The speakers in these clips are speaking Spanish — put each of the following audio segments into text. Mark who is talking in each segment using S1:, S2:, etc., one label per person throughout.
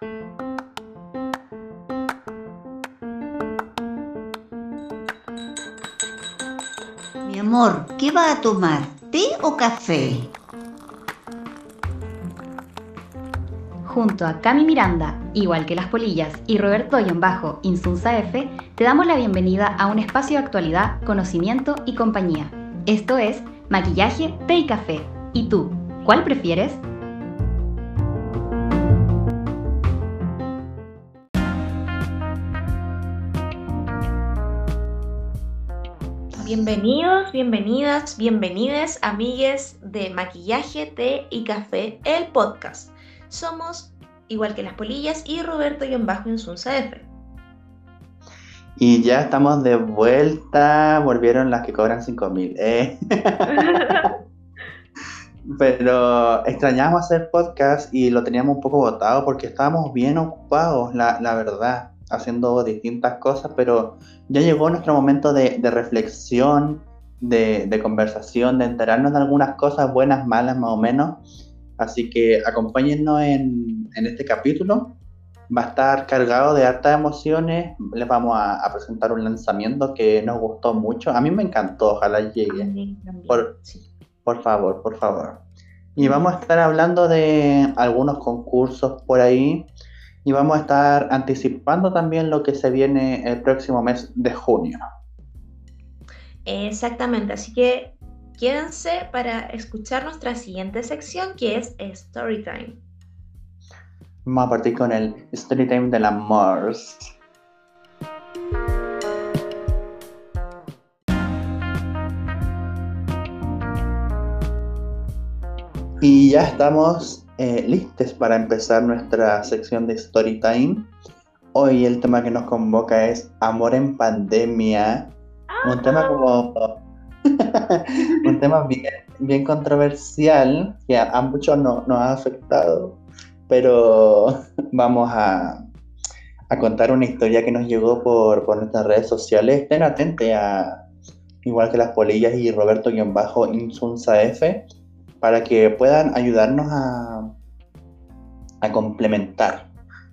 S1: Mi amor, ¿qué va a tomar? ¿Té o café?
S2: Junto a Cami Miranda, igual que las polillas, y Roberto Bajo Insunza F, te damos la bienvenida a un espacio de actualidad, conocimiento y compañía. Esto es Maquillaje, Té y Café. ¿Y tú, cuál prefieres?
S3: Bienvenidos, bienvenidas, bienvenides, amigues de Maquillaje, Té y Café, el podcast. Somos igual que las polillas y Roberto y en bajo en Sunsa F.
S4: Y ya estamos de vuelta, volvieron las que cobran 5 mil. ¿eh? Pero extrañamos hacer podcast y lo teníamos un poco botado porque estábamos bien ocupados, la, la verdad, haciendo distintas cosas, pero ya llegó nuestro momento de, reflexión, de, conversación, de enterarnos de algunas cosas buenas, malas, más o menos. Así que acompáñennos en, este capítulo. Va a estar cargado de hartas emociones. Les vamos a, presentar un lanzamiento que nos gustó mucho. A mí me encantó, ojalá llegue. Por, por favor, por favor. Y vamos a estar hablando de algunos concursos por ahí y vamos a estar anticipando también lo que se viene el próximo mes de junio.
S3: Exactamente, así que quédense para escuchar nuestra siguiente sección que es Storytime.
S4: Vamos a partir con el Storytime del amor. Y ya estamos eh, listos para empezar nuestra sección de Story Time. Hoy el tema que nos convoca es Amor en Pandemia. Un tema como. un tema bien, controversial que a, muchos no, nos ha afectado. Pero vamos a, a, contar una historia que nos llegó por, por nuestras redes sociales. Estén atentos a. Igual que las polillas y Roberto-Insunza F para que puedan ayudarnos a, a complementar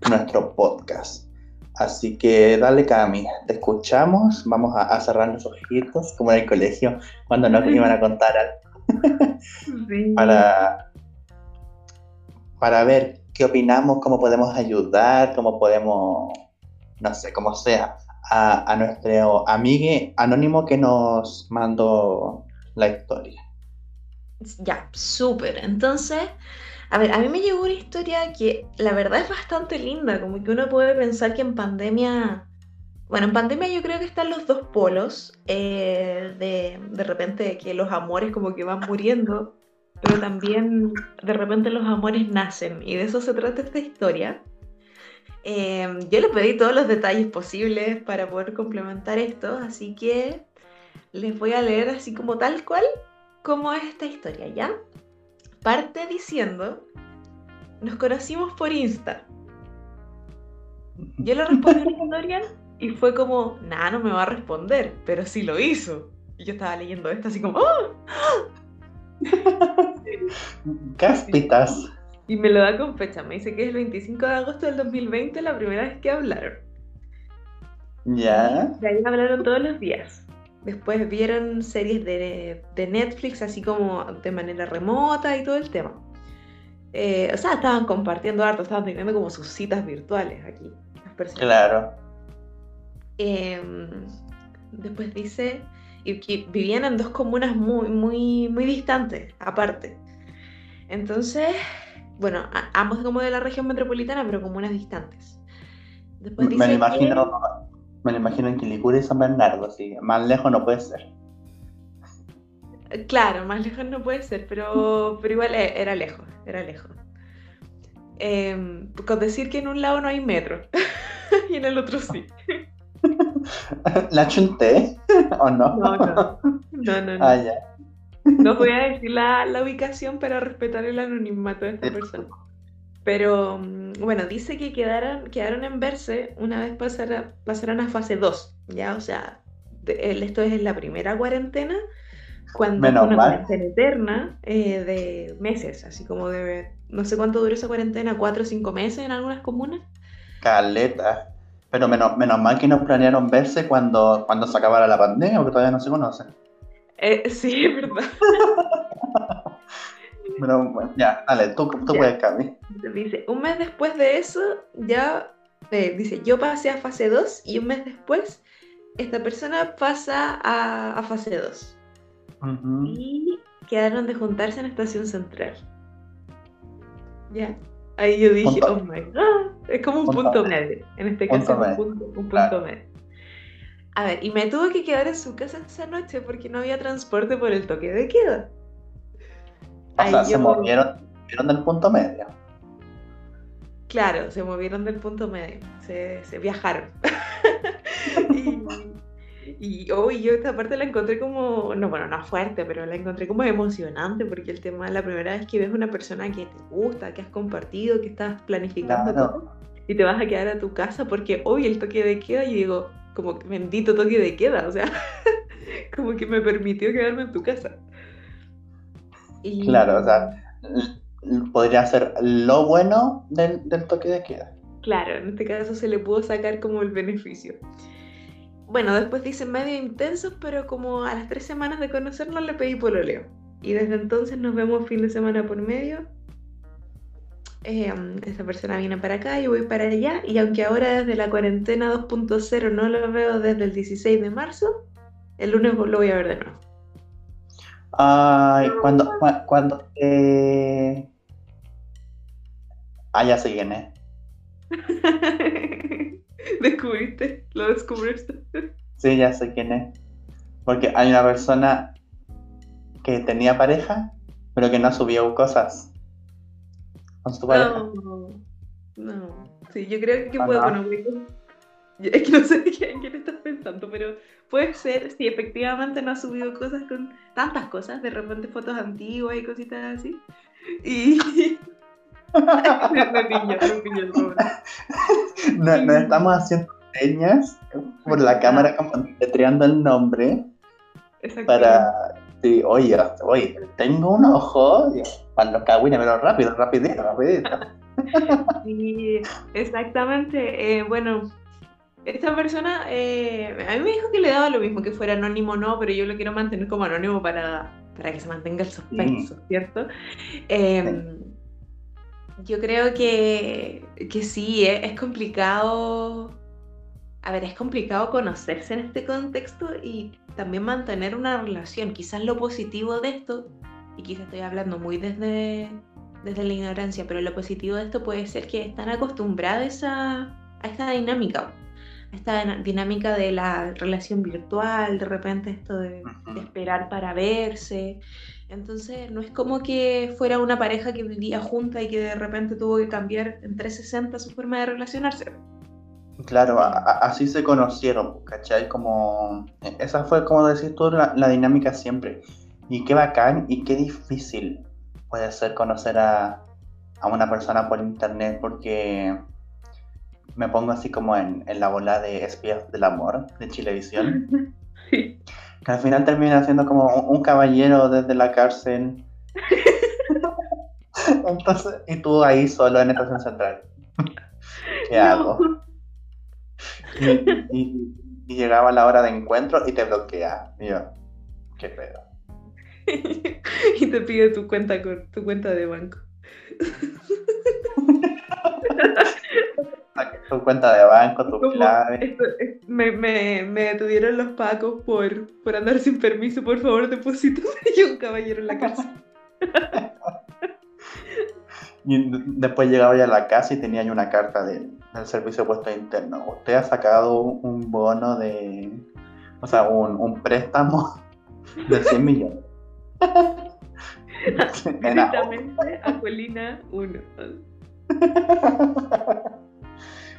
S4: nuestro podcast. Así que dale Cami, te escuchamos, vamos a, cerrar los ojitos, como en el colegio, cuando nos iban a contar algo. para, para ver qué opinamos, cómo podemos ayudar, cómo podemos, no sé, cómo sea, a, a nuestro amigo anónimo que nos mandó la historia.
S3: Ya, súper. Entonces, a ver, a mí me llegó una historia que la verdad es bastante linda, como que uno puede pensar que en pandemia, bueno, en pandemia yo creo que están los dos polos, eh, de, de repente que los amores como que van muriendo, pero también de repente los amores nacen, y de eso se trata esta historia. Em, yo le pedí todos los detalles posibles para poder complementar esto, así que les voy a leer así como tal cual cómo es esta historia, ¿ya? Parte diciendo, nos conocimos por Insta. Yo le respondí a la historia y fue como, nada, no me va a responder, pero sí lo hizo. Y yo estaba leyendo esto así como, ¡oh!
S4: Cáspitas.
S3: Y me lo da con fecha, me dice que es el 25 de agosto del 2020 la primera vez que hablaron.
S4: Ya.
S3: De ahí hablaron todos los días. Después vieron series de, Netflix así como de manera remota y todo el tema. Eh, o sea, estaban compartiendo harto, estaban teniendo como sus citas virtuales aquí. Las personas.
S4: Claro.
S3: Em, después dice que vivían en dos comunas muy, muy, muy distantes, aparte. Entonces, bueno, ambos como de la región metropolitana, pero comunas distantes.
S4: Después dice Me imagino me lo imagino en Quilicura y San Bernardo, así. Más lejos no puede ser.
S3: Claro, más lejos no puede ser, pero, pero igual e, era lejos, era lejos. Em, con decir que en un lado no hay metro y en el otro sí.
S4: ¿La chunté o no?
S3: No, no. No, no, no.
S4: Ah, ya.
S3: No voy a decir la, la ubicación para respetar el anonimato de esta persona. Pero mm, bueno, dice que quedaron, quedaron en verse una vez pasaron a fase 2, ¿ya? O sea, esto es la primera cuarentena, cuando una cuarentena eterna eh, de meses, así como de no sé cuánto duró esa cuarentena, cuatro o cinco meses en algunas comunas.
S4: Caleta. Pero menos, menos mal que nos planearon verse cuando, cuando se acabara la pandemia, porque todavía no se conocen.
S3: Eh, sí, es verdad.
S4: Pero bueno, ya, dale, tú, tú
S3: Ya.
S4: puedes, Cami.
S3: Dice, un mes después de eso, ya, eh, dice, yo pasé a fase 2 y un mes después, esta persona pasa a, a fase 2.
S4: Ujú.
S3: Y quedaron de juntarse en Estación Central. Ya. Ahí yo dije,
S4: Punto-
S3: oh my god. Es como un
S4: punto
S3: punto
S4: medio.
S3: En este
S4: Punto
S3: caso es un punto, un punto
S4: Claro.
S3: medio. A ver, y me tuve que quedar en su casa esa noche porque no había transporte por el toque de queda.
S4: O sea, se movieron, movieron del punto medio.
S3: Claro, se movieron del punto medio, se, se viajaron. y, y oh, yo esta parte la encontré como, no, bueno, no fuerte, pero la encontré como emocionante porque el tema la primera vez que ves una persona que te gusta, que has compartido, que estás planificando todo, y te vas a quedar a tu casa porque hoy el toque de queda, y digo, como bendito toque de queda, o sea, como que me permitió quedarme en tu casa. Y-
S4: Claro, o sea, podría ser lo bueno del, del toque de queda.
S3: Claro, en este caso se le pudo sacar como el beneficio. Bueno, después dice medio intenso, pero como a las tres semanas de conocernos le pedí pololeo. Y desde entonces nos vemos fin de semana por medio. Eh, esa persona viene para acá, yo voy para allá. Y aunque ahora desde la cuarentena 2.0 no lo veo desde el 16 de marzo, el lunes lo voy a ver de nuevo.
S4: Ay, cuando, cua- cuando eh... Ah, ya sé quién es.
S3: ¿Descubriste? ¿Lo descubriste?
S4: Sí, ya sé quién es. Porque hay una persona que tenía pareja, pero que no subió cosas con su pareja.
S3: No, no. Sí, yo creo que
S4: Ah,
S3: puede,
S4: no.
S3: yo- es que no sé en quién estás pensando, pero puede ser, si efectivamente no ha subido cosas con tantas cosas, de repente fotos antiguas y cositas así. Y el pobre.
S4: No, no estamos haciendo señas por la cámara como letreando el nombre
S3: Exactamente.
S4: para... Sí, oye, oye, tengo un ojo, para los cagüines, pero rápido, rapidito, rapidito.
S3: Sí, exactamente. eh, bueno, esta persona eh, a mí me dijo que le daba lo mismo que fuera anónimo o no, pero yo lo quiero mantener como anónimo para, para que se mantenga el suspenso, ¿cierto? Eh, yo creo que, que sí, eh, es complicado. A ver, es complicado conocerse en este contexto y también mantener una relación. Quizás lo positivo de esto, y quizás estoy hablando muy desde, desde la ignorancia, pero lo positivo de esto puede ser que están acostumbrados a, a esta dinámica, esta dinámica de la relación virtual, de repente esto de, esperar para verse. Entonces, no es como que fuera una pareja que vivía junta y que de repente tuvo que cambiar en 360 su forma de relacionarse.
S4: Claro, a- a- así se conocieron, ¿cachai? Como, e, esa fue, como decís tú, la, la dinámica siempre. Y qué bacán y qué difícil puede ser conocer a, a una persona por internet, porque me pongo así como en, en la bola de espías del amor de Chilevisión,
S3: Sí.
S4: que al final termina siendo como un, un caballero desde la cárcel. Entonces, y tú ahí solo en Estación Central. ¿Qué hago? Y, y- y llegaba la hora de encuentro y te bloquea. Y yo, qué pedo.
S3: y te pide tu cuenta con tu cuenta de banco.
S4: Tu cuenta de banco, tu
S3: Como,
S4: clave.
S3: esto- me, me, me detuvieron los pacos por, por andar sin permiso, por favor, deposítame. Y un caballero en la cárcel.
S4: Y después llegaba ya a la casa y tenía yo una carta del, del servicio de puesto interno. Usted ha sacado un bono de. O sea, un, un préstamo de 100 millones.
S3: Directamente a Colina 1.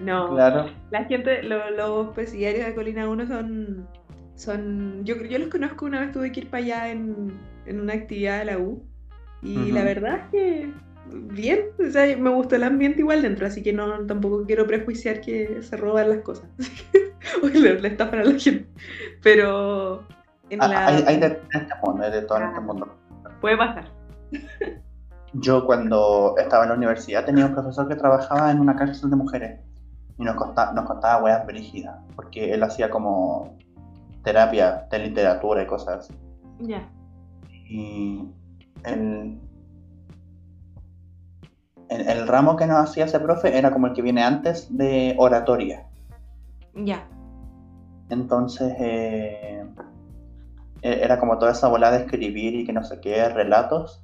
S3: No,
S4: claro.
S3: la gente, lo- los presidiarios de Colina 1 son, son yo, yo los conozco, una vez tuve que ir para allá en, en una actividad de la U y la verdad es que bien, o sea, me gustó el ambiente igual dentro, así que no tampoco quiero prejuiciar que se roban las cosas o que le, le estafan a la gente, pero en
S4: Ah,
S3: la...
S4: Hay, hay de todo en este mundo, hay de todo en este
S3: Ah.
S4: mundo.
S3: puede pasar.
S4: yo cuando estaba en la universidad tenía un profesor que trabajaba en una cárcel de mujeres y nos, contaba, nos contaba weas brígidas, porque él hacía como terapia de literatura y cosas así.
S3: Ya.
S4: Y el, el, el ramo que nos hacía ese profe era como el que viene antes de oratoria.
S3: Ya.
S4: Entonces, eh, e- era como toda esa bola de escribir y que no sé qué, relatos.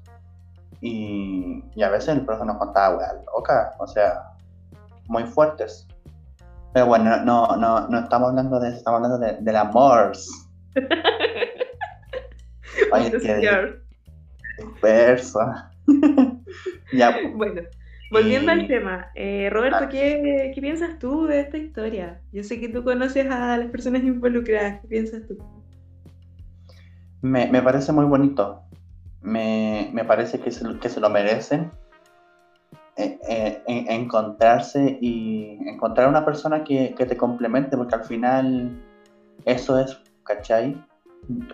S4: Y, y a veces el profe nos contaba weas locas, o sea, muy fuertes. Pero bueno, no, no, no estamos hablando de eso, estamos hablando de, del amor. Oye,
S3: The
S4: qué ya,
S3: Bueno, volviendo
S4: Y-
S3: al tema, eh, Roberto,
S4: Ah.
S3: ¿qué, qué piensas tú de esta historia? Yo sé que tú conoces a las personas involucradas, ¿qué piensas tú?
S4: Me, me parece muy bonito. Me, me parece que se, que se lo merecen. Eh, eh, en- encontrarse y encontrar una persona que, que te complemente, porque al final eso es, ¿cachai?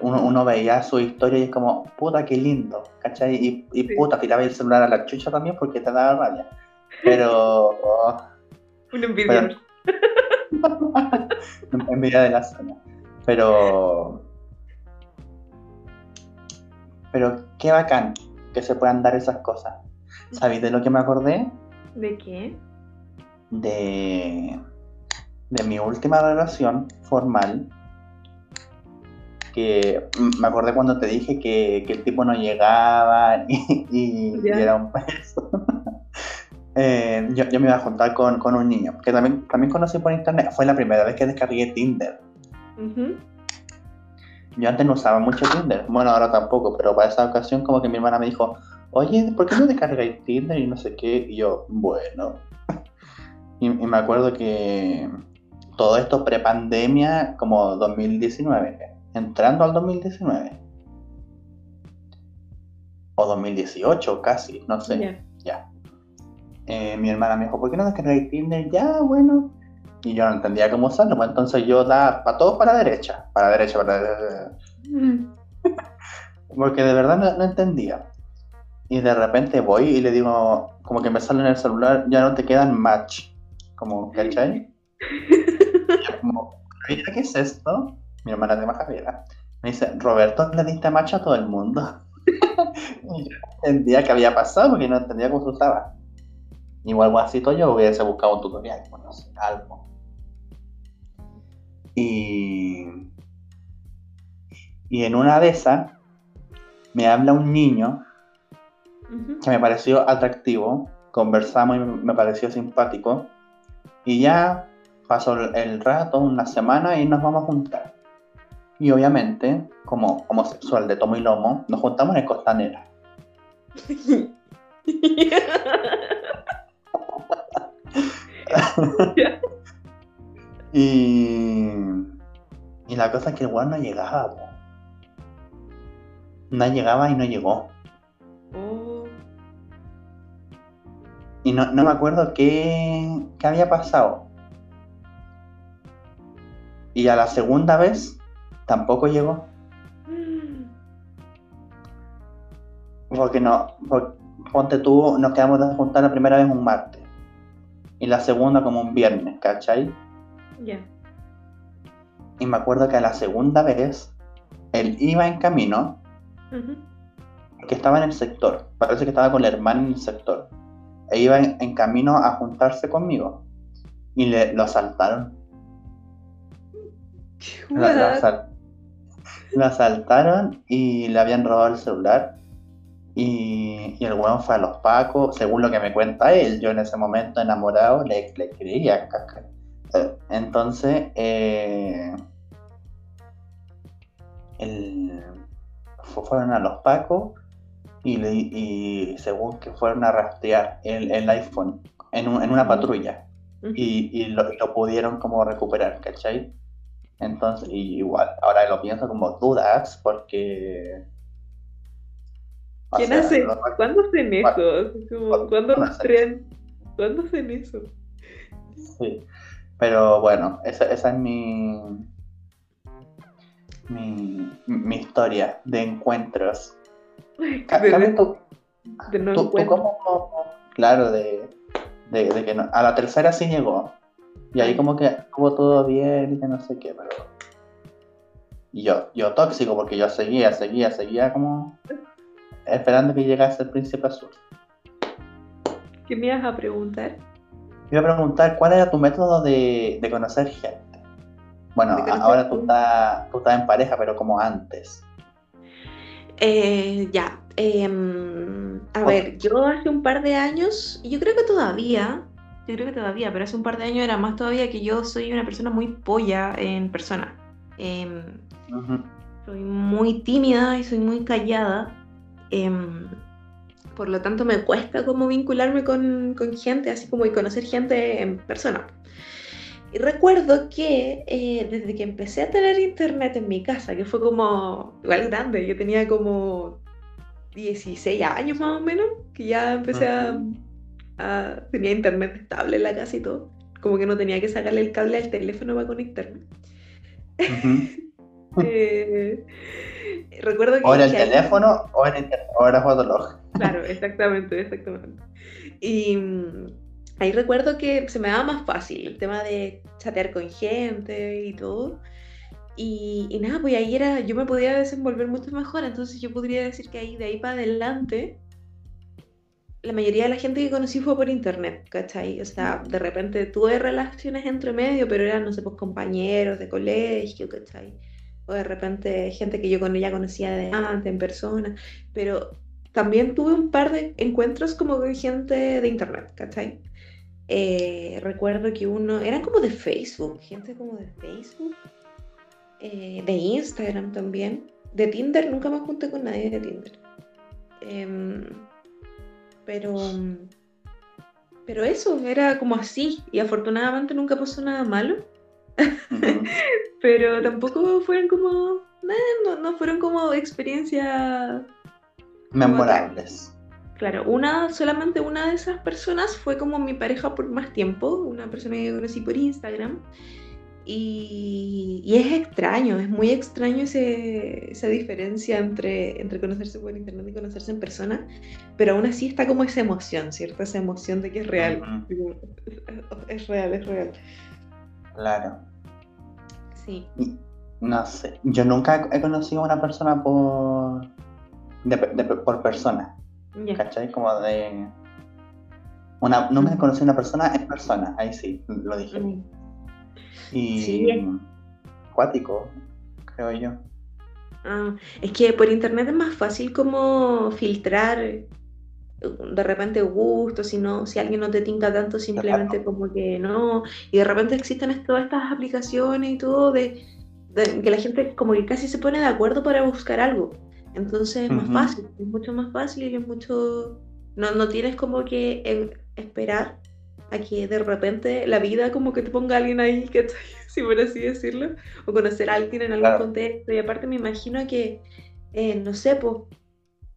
S4: Uno, uno veía su historia y es como, puta, qué lindo, ¿cachai? Y, y
S3: Sí.
S4: puta, tiraba el celular a la chucha también porque te daba rabia. Pero
S3: Un envidioso.
S4: envidia de la zona. Pero. Pero qué bacán que se puedan dar esas cosas. ¿Sabéis de lo que me acordé?
S3: ¿De qué?
S4: De. De mi última relación formal. Que me acordé cuando te dije que, que el tipo no llegaba y, y- y
S3: Ya.
S4: era un peso. Eh, yo, yo me iba a juntar con, con un niño, que también, también conocí por internet. Fue la primera vez que descargué Tinder. Yo antes no usaba mucho Tinder, bueno, ahora tampoco, pero para esa ocasión como que mi hermana me dijo, oye, ¿por qué no descargáis Tinder y no sé qué? Y yo, bueno. Y, y me acuerdo que todo esto pre-pandemia, como 2019, entrando al 2019. O 2018 casi, no sé.
S3: Ya.
S4: Ya. Eh, mi hermana me dijo, ¿por qué no descargáis Tinder? Ya, bueno. Y yo no entendía cómo usarlo, pues entonces yo daba para todo para la derecha, para la derecha, para la derecha.
S3: Mm.
S4: Porque de verdad no, no entendía. Y de repente voy y le digo, como que me sale en el celular, ya no te quedan match. Como, ¿cachai? Como, "Mira, ¿qué es esto? Mi hermana de Javiera. Me dice, Roberto, le diste match a todo el mundo. y yo entendía qué había pasado porque no entendía cómo se usaba. Igual guasito yo hubiese buscado un tutorial, pues no sé, algo. Y, y en una de esas me habla un niño Que me pareció atractivo, conversamos y me pareció simpático. Y ya pasó el- el rato, una semana, y nos vamos a juntar. Y obviamente, como homosexual de tomo y lomo, nos juntamos en Costanera. Y, y la cosa es que el weón no llegaba. po. No llegaba y no llegó.
S3: Oh,
S4: Y no, no me acuerdo qué, qué había pasado. Y a la segunda vez tampoco llegó. Porque no, por- ponte tú, nos quedamos de juntar la primera vez un martes. Y la segunda como un viernes, ¿cachai?
S3: Ya.
S4: Y me acuerdo que a la segunda vez él iba en camino,
S3: Ujú.
S4: porque estaba en el sector. Parece que estaba con la hermana en el sector. E iba en, en camino a juntarse conmigo. Y le, lo asaltaron. Asal- lo asaltaron y le habían robado el celular. Y, y el weón fue a los pacos, según lo que me cuenta él. Yo en ese momento enamorado le, le creía. caca. Eh, Entonces, eh, el- fueron a los pacos y, le- y según que fueron a rastrear el, el iPhone en, un- en una patrulla y, y lo, lo pudieron como recuperar, ¿cachai? Entonces, y igual, ahora lo pienso como dudas porque...
S3: ¿Quién
S4: sea,
S3: hace? ¿Cuándo hacen eso? Como, ¿Cuándo
S4: ¿Cuándo hacen
S3: rastrean? ¿Cuándo hacen eso?
S4: sí. Pero bueno, esa, esa es mi, mi, mi historia de encuentros. ¿Tú,
S3: de no
S4: Tú, tú
S3: encuentro.
S4: como, claro, de, de, de que no- a la tercera sí llegó. Y ahí como que estuvo todo bien y que no sé qué, pero... Y yo, yo tóxico porque yo seguía, seguía, seguía como esperando que llegase el príncipe azul.
S3: ¿Qué me ibas a preguntar?
S4: Iba a preguntar cuál era tu método de, de conocer gente. Bueno,
S3: conocer
S4: ahora tú estás, tú estás en pareja, pero como antes.
S3: Eh, ya. em, a ver, yo hace un par de años, yo creo que todavía, yo creo que todavía, pero hace un par de años era más todavía que yo soy una persona muy polla en persona. Em,
S4: Ujú.
S3: soy muy tímida y soy muy callada. em, por lo tanto, me cuesta como vincularme con, con gente, así como y conocer gente en persona. Y recuerdo que eh, desde que empecé a tener internet en mi casa, que fue como igual grande, yo tenía como 16 años más o menos, que ya empecé a, tenía internet estable en la casa y todo, como que no tenía que sacarle el cable al teléfono para conectarme. Eh, recuerdo que
S4: O era el
S3: que ahí-
S4: teléfono o era, internet, o era Fotolog.
S3: Claro, exactamente, exactamente. Y mm, ahí recuerdo que se me daba más fácil el tema de chatear con gente y todo. Y, y nada, pues ahí era, yo me podía desenvolver mucho mejor, entonces yo podría decir que ahí, de ahí para adelante, la mayoría de la gente que conocí fue por internet, ¿cachai? O sea, de repente tuve relaciones entre medio, pero eran, no sé, pues compañeros de colegio, ¿cachai? O de repente gente que yo con ella conocía de antes, en persona, pero también tuve un par de encuentros como con gente de internet, ¿cachai? Eh, recuerdo que uno, eran como de Facebook, gente como de Facebook, eh, de Instagram también, de Tinder, nunca me junté con nadie de Tinder. Em, pero, pero eso, era como así, y afortunadamente nunca pasó nada malo, pero tampoco fueron como, nah, no, no fueron como experiencias
S4: Memorables.
S3: Claro, una, solamente una de esas personas fue como mi pareja por más tiempo, una persona que conocí por Instagram. Y, y es extraño, es muy extraño ese- esa diferencia entre, entre conocerse por internet y conocerse en persona, pero aún así está como esa emoción, ¿cierto? Esa emoción de que es real. Es real, es real.
S4: Claro.
S3: Sí.
S4: No sé. Yo nunca he conocido a una persona por. de- de- por persona.
S3: Ya.
S4: ¿Cachai? Como de. Una, no me conocí una persona en persona, ahí sí, lo dije.
S3: Mm.
S4: Y.
S3: Sí, es-
S4: Cuático, creo yo.
S3: Ah, es que por internet es más fácil como filtrar eh, de repente gustos, si no, si alguien no te tinca tanto, simplemente como que no. Y de repente existen es- todas estas aplicaciones y todo de, de que la gente como que casi se pone de acuerdo para buscar algo. Entonces es más
S4: Ujú.
S3: fácil, es mucho más fácil y es mucho. No, no tienes como que eh, esperar a que de repente la vida como que te ponga alguien ahí, que si por así decirlo, o conocer a alguien en algún
S4: Claro.
S3: contexto. Y aparte me imagino que, eh, no sé, pues,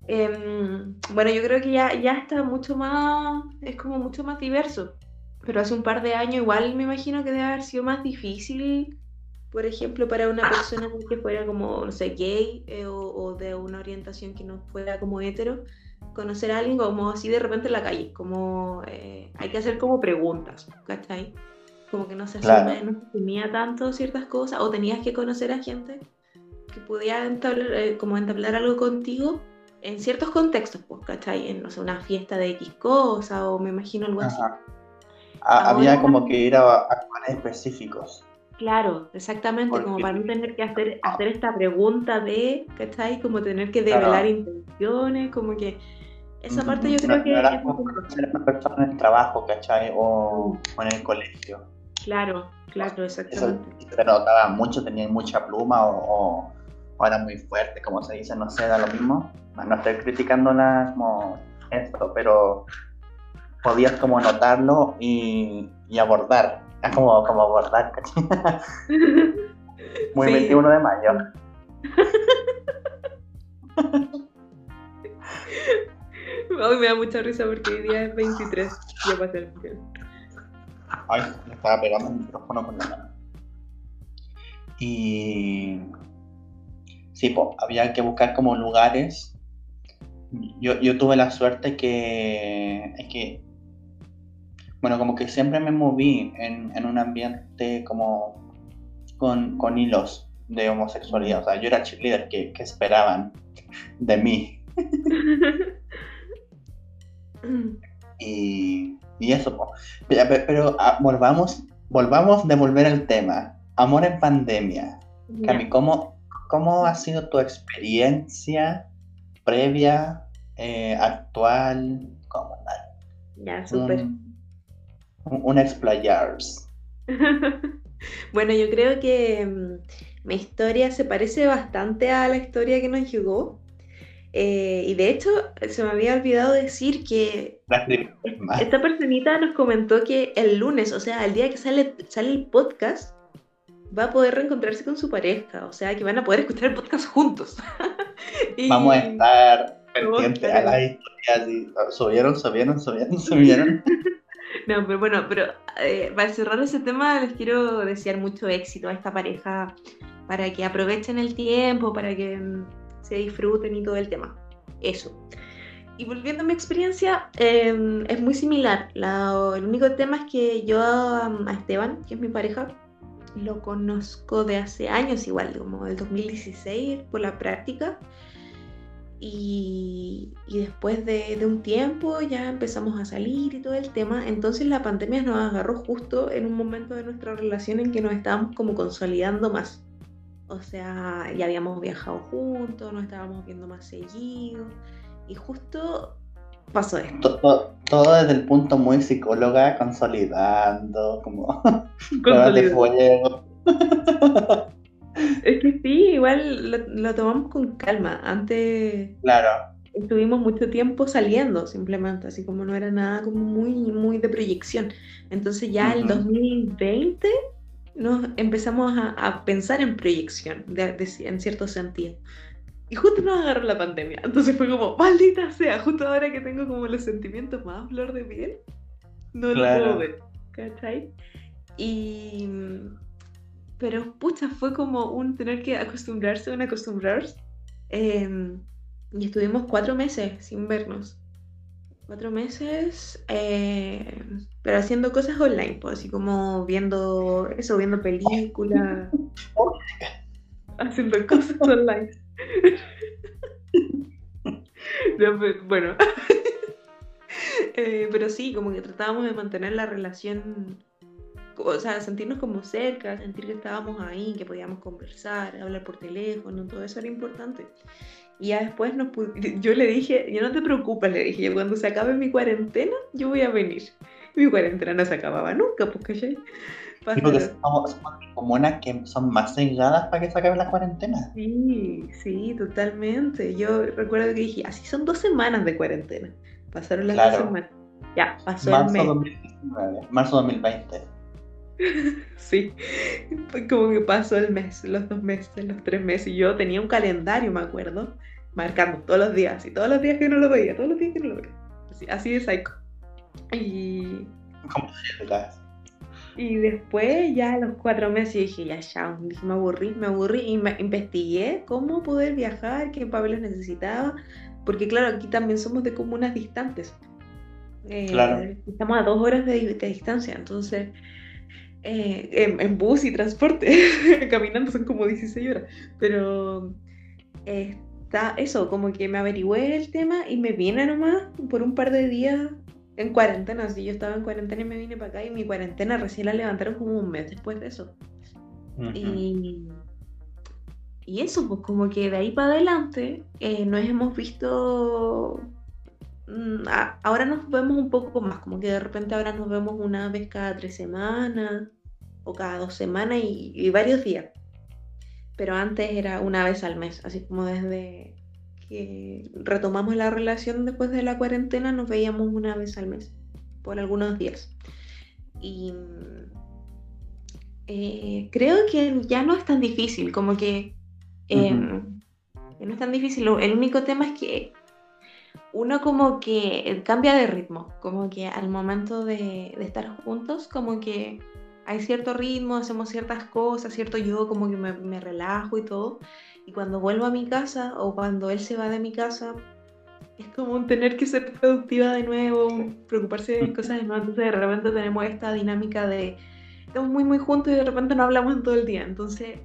S3: em, bueno, yo creo que ya, ya está mucho más, es como mucho más diverso. Pero hace un par de años igual me imagino que debe haber sido más difícil, por ejemplo, para una persona que fuera como, no sé, gay eh, o, o de una orientación que no fuera como hetero, conocer a alguien como así de repente en la calle, como eh, hay que hacer como preguntas, ¿cachai? Como que no se
S4: Claro.
S3: no asumía tanto ciertas cosas, o tenías que conocer a gente que pudiera entablar, eh, como entablar algo contigo en ciertos contextos, pues, ¿cachai? En, no sé, una fiesta de X cosa, o me imagino algo así.
S4: Ha- Había como que ir a, a lugares específicos.
S3: Claro, exactamente, como para no tener que hacer, hacer esta pregunta de, ¿cachai? Como tener que
S4: Claro.
S3: develar intenciones, como que esa parte yo creo
S4: No-
S3: que
S4: no como en el trabajo, ¿cachai? O, o en el colegio.
S3: Claro, claro,
S4: Eso
S3: exactamente.
S4: se notaba mucho, tenían mucha pluma o, o, o era muy fuerte, como se dice, no sé, da lo mismo. No estoy criticándola como esto, pero podías como notarlo y, y abordar. Es como, como abordar. Muy
S3: Sí.
S4: 21 de mayo.
S3: Hoy me da mucha risa porque hoy día es 23, ya pasé el mundial.
S4: Ay, me estaba pegando el micrófono con la mano. Y sí, po, había que buscar como lugares Yo, yo tuve la suerte que, que, bueno, como que siempre me moví en, en un ambiente como con, con hilos de homosexualidad. O sea, yo era cheerleader que, que esperaban de mí. y, y eso, pero, pero, ah, volvamos, volvamos de volver al tema. Amor en pandemia. Cami, ¿cómo, ¿cómo ha sido tu experiencia previa, eh, actual? ¿Cómo
S3: Ya, súper.
S4: Un, un explayars.
S3: bueno, yo creo que mm, mi historia se parece bastante a la historia que nos llegó. Eh, y de hecho, se me había olvidado decir que esta personita nos comentó que el lunes, o sea, el día que sale, sale el podcast, va a poder reencontrarse con su pareja. O sea, que van a poder escuchar el podcast juntos.
S4: y... Vamos a estar pendientes a las historias. Subieron, subieron, subieron, subieron.
S3: No, pero bueno, pero eh, para cerrar ese tema les quiero desear mucho éxito a esta pareja para que aprovechen el tiempo, para que mm, se disfruten y todo el tema. Eso. Y volviendo a mi experiencia, eh, es muy similar. La, el único tema es que yo a Esteban, que es mi pareja, lo conozco de hace años igual, como del 2016 por la práctica. Y, y después de, de, un tiempo ya empezamos a salir y todo el tema. Entonces la pandemia nos agarró justo en un momento de nuestra relación en que nos estábamos como consolidando más. O sea, ya habíamos viajado juntos, nos estábamos viendo más seguido. Y justo pasó esto.
S4: Todo, todo, desde el punto muy psicóloga, consolidando, como de fuego.
S3: Es que sí, igual lo, lo, tomamos con calma. Antes
S4: claro.
S3: estuvimos mucho tiempo saliendo, simplemente, así como no era nada como muy, muy de proyección. Entonces ya uh -huh. el 2020 nos empezamos a, a pensar en proyección, de, de, en cierto sentido. Y justo nos agarró la pandemia. Entonces fue como, maldita sea, justo ahora que tengo como los sentimientos más flor de piel, no claro. lo puedo ver. ¿Cachai? Y. Pero pucha, fue como un tener que acostumbrarse, un acostumbrarse. Eh, y estuvimos cuatro meses sin vernos. Cuatro meses, eh, pero haciendo cosas online, pues así como viendo eso, viendo películas, haciendo cosas online. no, pues, bueno, eh, pero sí, como que tratábamos de mantener la relación, o sea, sentirnos como cerca, sentir que estábamos ahí, que podíamos conversar, hablar por teléfono, todo eso era importante. Y ya después nos yo le dije, yo no te preocupes, le dije, yo cuando se acabe mi cuarentena, yo voy a venir. Mi cuarentena no se acababa nunca, pues que
S4: sí, porque somos, somos comunas que son más selladas para que se acabe la cuarentena.
S3: Sí, sí, totalmente. Yo recuerdo que dije, así son dos semanas de cuarentena. Pasaron las
S4: claro.
S3: dos semanas. Ya, pasó
S4: marzo
S3: el mes.
S4: 2019, marzo 2020.
S3: Sí, como que pasó el mes, los dos meses, los tres meses. Y yo tenía un calendario, me acuerdo, marcando todos los días, y todos los días que no lo veía, todos los días que no lo veía. Así, así de psycho. Y.
S4: ¿Cómo
S3: y después, ya a los cuatro meses, dije, ya, ya, dije, me aburrí, me aburrí y me investigué cómo poder viajar, qué papeles necesitaba, porque claro, aquí también somos de comunas distantes. Eh,
S4: claro.
S3: Estamos a dos horas de, de distancia, entonces, eh, en, en, bus y transporte, caminando son como 16 horas, pero eh, está eso, como que me averigüé el tema y me vine nomás por un par de días en cuarentena, sí, yo estaba en cuarentena y me vine para acá y mi cuarentena recién la levantaron como un mes después de eso. Uh -huh. y, y eso, pues como que de ahí para adelante eh, nos hemos visto, ahora nos vemos un poco más, como que de repente ahora nos vemos una vez cada tres semanas o cada dos semanas y, y varios días. Pero antes era una vez al mes, así como desde que retomamos la relación después de la cuarentena, nos veíamos una vez al mes, por algunos días. Y eh, creo que ya no es tan difícil, como que, eh, uh -huh. que no es tan difícil. El único tema es que uno como que cambia de ritmo, como que al momento de, estar juntos, como que hay cierto ritmo, hacemos ciertas cosas, cierto yo como que me, me relajo y todo. Y cuando vuelvo a mi casa o cuando él se va de mi casa, es como tener que ser productiva de nuevo, preocuparse de cosas de nuevo. Entonces de repente tenemos esta dinámica de estamos muy muy juntos y de repente no hablamos en todo el día. Entonces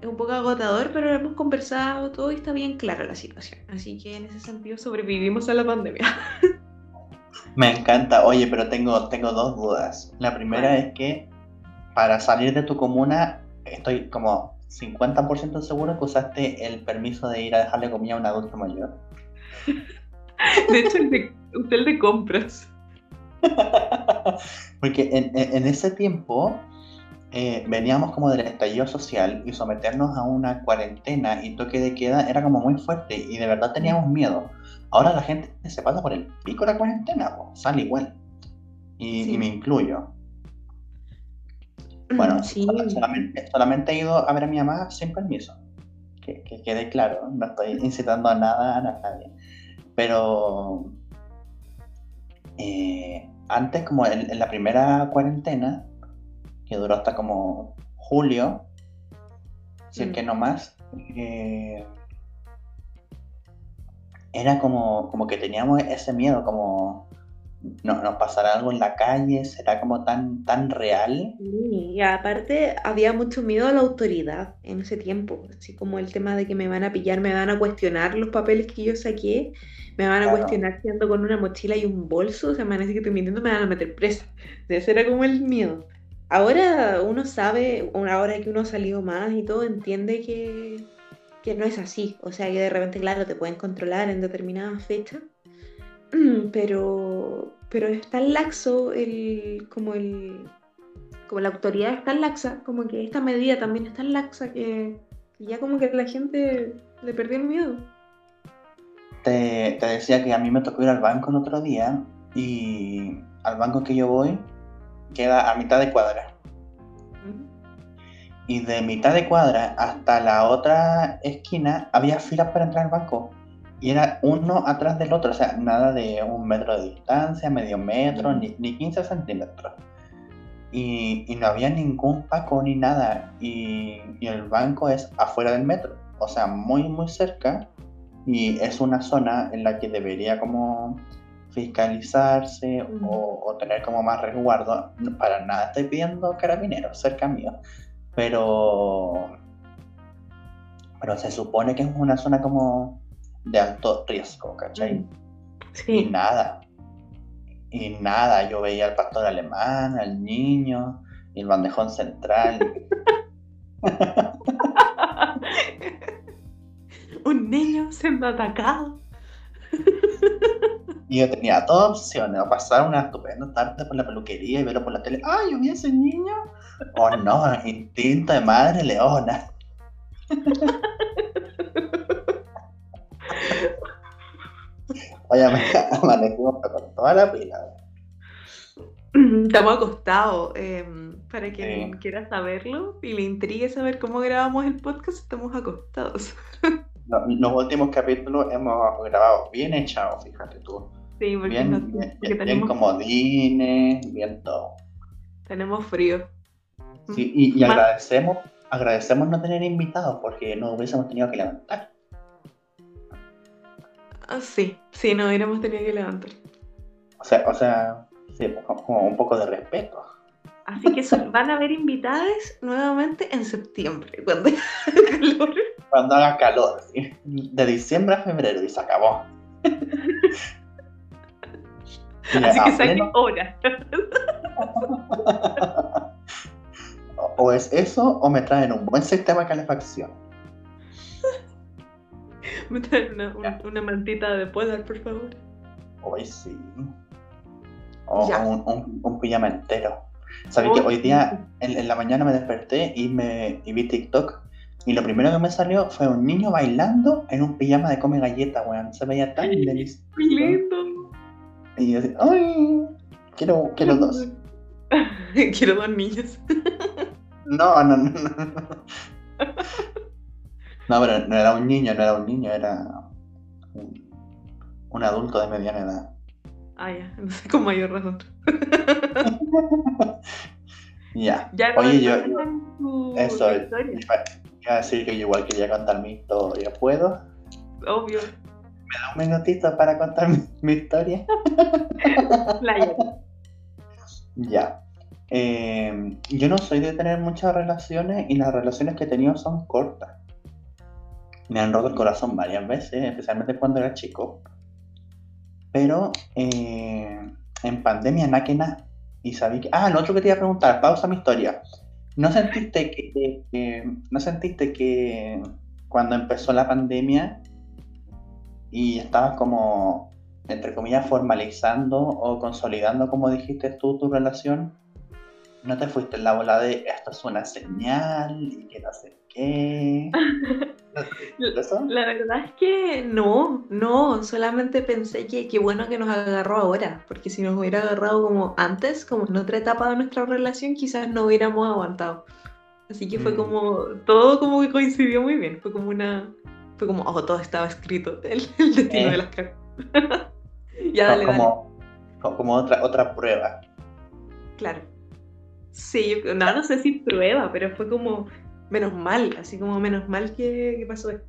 S3: es un poco agotador, pero hemos conversado todo y está bien clara la situación. Así que en ese sentido sobrevivimos a la pandemia.
S4: Me encanta. Oye, pero tengo, tengo dos dudas. La primera es que para salir de tu comuna, estoy como 50% seguro que usaste el permiso de ir a dejarle comida a un adulto mayor.
S3: De hecho, el de, usted el de compras.
S4: Porque en, en- en ese tiempo eh, veníamos como del estallido social y someternos a una cuarentena y toque de queda era como muy fuerte y de verdad teníamos miedo. Ahora la gente se pasa por el pico de la cuarentena, sale igual. Y,
S3: Sí.
S4: y me incluyo. Bueno,
S3: sí.
S4: sola- solamente, solamente he ido a ver a mi mamá sin permiso. Que, que quede claro, no estoy incitando a nada a nadie. Pero eh, antes, como en, en la primera cuarentena, que duró hasta como julio, si es
S3: Mm.
S4: que no más, eh, era como, como que teníamos ese miedo, como no, nos pasará algo en la calle, será como tan, tan real.
S3: Sí, y aparte había mucho miedo a la autoridad en ese tiempo, así como el tema de que me van a pillar, me van a cuestionar los papeles que yo saqué, me van a
S4: Claro.
S3: cuestionar si ando con una mochila y un bolso, o sea, me van a decir que estoy mintiendo, me van a meter presa. Ese era como el miedo. Ahora uno sabe, ahora que uno ha salido más y todo, entiende que, que no es así, o sea, que de repente, claro, te pueden controlar en determinadas fechas, pero, pero es tan laxo el, como el, como la autoridad es tan laxa, como que esta medida también es tan laxa que, que ya como que la gente le perdió el miedo.
S4: Te, te decía que a mí me tocó ir al banco el otro día y al banco que yo voy queda a mitad de cuadra. Y de mitad de cuadra hasta la otra esquina había filas para entrar al banco. Y era uno atrás del otro, o sea, nada de un metro de distancia, medio metro, ni, ni 15 centímetros. Y, y no había ningún paco ni nada. Y, y el banco es afuera del metro, o sea, muy, muy cerca. Y es una zona en la que debería como fiscalizarse o, o tener como más resguardo. Para nada estoy pidiendo carabineros cerca mío pero pero se supone que es una zona como de alto riesgo, ¿cachai? Y
S3: Sí.
S4: nada, y nada, yo veía al pastor alemán, al niño, y el bandejón central,
S3: Un niño siendo atacado.
S4: Y yo tenía todas opciones, o pasar una estupenda tarde por la peluquería y verlo por la tele, ¡ay, yo vi a ese niño! O no, instinto de madre leona. Oye, amanecimos con toda la pila.
S3: Estamos acostados. eh, para quien
S4: Sí.
S3: quiera saberlo y le intrigue saber cómo grabamos el podcast, estamos acostados.
S4: Lo- Los últimos capítulos hemos grabado bien echados, fíjate tú.
S3: Sí, porque,
S4: Bien,
S3: no-
S4: bien,
S3: porque
S4: bien- bien
S3: tenemos,
S4: comodines, bien todo.
S3: tenemos frío.
S4: Sí, y, y agradecemos, agradecemos no tener invitados porque no hubiésemos tenido que levantar.
S3: Ah, sí, sí, no hubiéramos tenido que levantar.
S4: O sea, o sea, sí, como, como un poco de respeto.
S3: Así que son- van a haber invitadas nuevamente en septiembre, cuando haga calor.
S4: Cuando haga calor, ¿sí? de diciembre a febrero y se acabó. Mira,
S3: Así que saquen
S4: pleno-
S3: hora.
S4: o- es eso o me traen un buen sistema de calefacción.
S3: Me traen una, un- una mantita de polar, por favor.
S4: Hoy sí. O
S3: Ya.
S4: un, un, un pijama entero. ¿Sabes que hoy día, en, en la mañana me desperté y, me, y vi TikTok? Y lo primero que me salió fue un niño bailando en un pijama de come galleta, weón. Se veía tan delicioso.
S3: ¡Qué lindo!
S4: Y yo así, ¡ay! Quiero, quiero dos.
S3: Quiero dos niños.
S4: No, no, no, no. No, pero no era un niño, no era un niño, era un, un adulto de mediana edad.
S3: Ah, ya, no sé, con mayor razón.
S4: Ya.
S3: Ya
S4: Oye, yo,
S3: tu
S4: eso, iba iba a decir que yo igual quería contar mi historia, ¿puedo?
S3: obvio.
S4: Da un minutito para contar mi, mi historia? ya. Eh, yo no soy de tener muchas relaciones y las relaciones que he tenido son cortas. Me han roto el corazón varias veces, especialmente cuando era chico. Pero eh, en pandemia, nada que nada. Y sabí que. Ah, lo otro que te iba a preguntar, pausa mi historia. ¿No sentiste que, ¿no sentiste que cuando empezó la pandemia y estabas como, entre comillas, formalizando o consolidando, como dijiste tú, tu relación, no te fuiste en la bola de esto es una señal y que no sé qué?
S3: La verdad es que no, no, solamente pensé que qué bueno que nos agarró ahora, porque si nos hubiera agarrado como antes, como en otra etapa de nuestra relación, quizás no hubiéramos aguantado. Así que fue mm. como, todo como que coincidió muy bien, fue como una, fue como, oh, todo estaba escrito, el, destino de eh. las cartas.
S4: ya, dale, como, como otra, otra prueba.
S3: Claro. Sí, no, no sé si prueba, pero fue como, menos mal, así como menos mal que, pasó esto.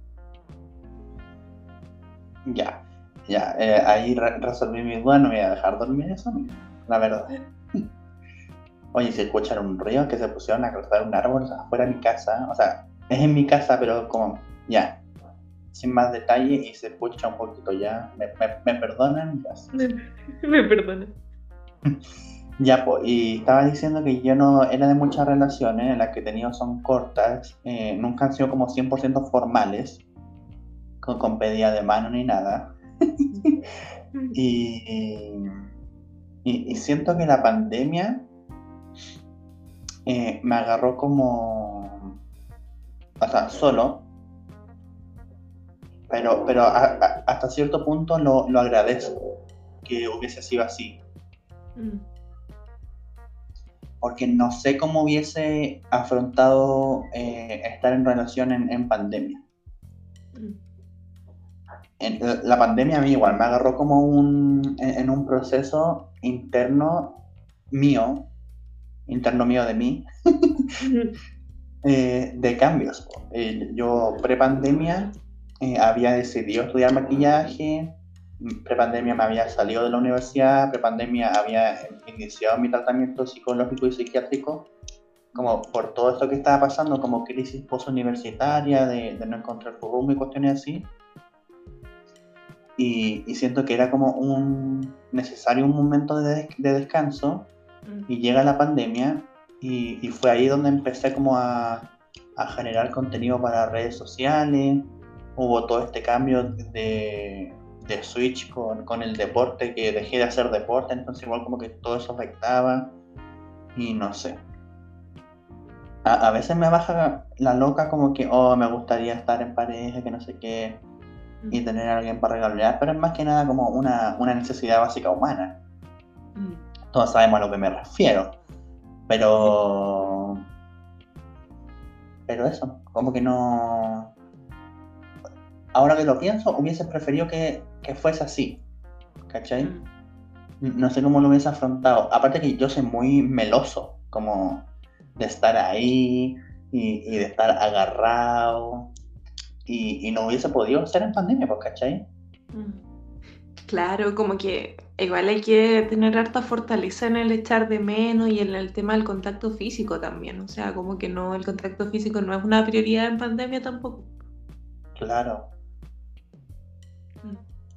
S4: Ya, ya, eh, ahí resolví mi duda, no voy a dejar dormir eso, la verdad. Oye, si escuchan un río que se pusieron a cortar un árbol afuera de mi casa, o sea, es en mi casa, pero como, ya, sin más detalle y se escucha un poquito ya, me, perdonan,
S3: me perdonan.
S4: Ya, pues, y estaba diciendo que yo no era de muchas relaciones, las que he tenido son cortas, eh, nunca han sido como 100% formales, con, con pedida de mano ni nada. y, y, siento que la pandemia eh, me agarró como, o sea, solo, pero, pero hasta cierto punto lo, lo, agradezco que hubiese sido así. Mm porque no sé cómo hubiese afrontado eh, estar en relación en, pandemia. Mm. la pandemia a mí igual me agarró como un, en, un proceso interno mío, interno mío de mí, eh, de cambios. Eh, yo pre-pandemia había decidido estudiar maquillaje, prepandemia me había salido de la universidad, prepandemia había iniciado mi tratamiento psicológico y psiquiátrico, como por todo esto que estaba pasando, como crisis postuniversitaria, de, de no encontrar rumbo y cuestiones así. Y, y, siento que era como un necesario un momento de, de descanso y llega la pandemia y, y, fue ahí donde empecé como a, a generar contenido para redes sociales, hubo todo este cambio de de switch con, con, el deporte, que dejé de hacer deporte, entonces igual como que todo eso afectaba y no sé. A, a veces me baja la loca como que, oh, me gustaría estar en pareja, que no sé qué, y tener a alguien para regalar, pero es más que nada como una, una necesidad básica humana. Todos sabemos a lo que me refiero, pero... Pero eso, como que no ahora que lo pienso, hubiese preferido que, fuese así. ¿Cachai? Mm. No sé cómo lo hubiese afrontado. Aparte que yo soy muy meloso, como de estar ahí y, de estar agarrado. Y, no hubiese podido ser en pandemia, pues, ¿cachai? Mm.
S3: Claro, como que igual hay que tener harta fortaleza en el echar de menos y en el tema del contacto físico también. O sea, como que no, el contacto físico no es una prioridad en pandemia tampoco.
S4: Claro,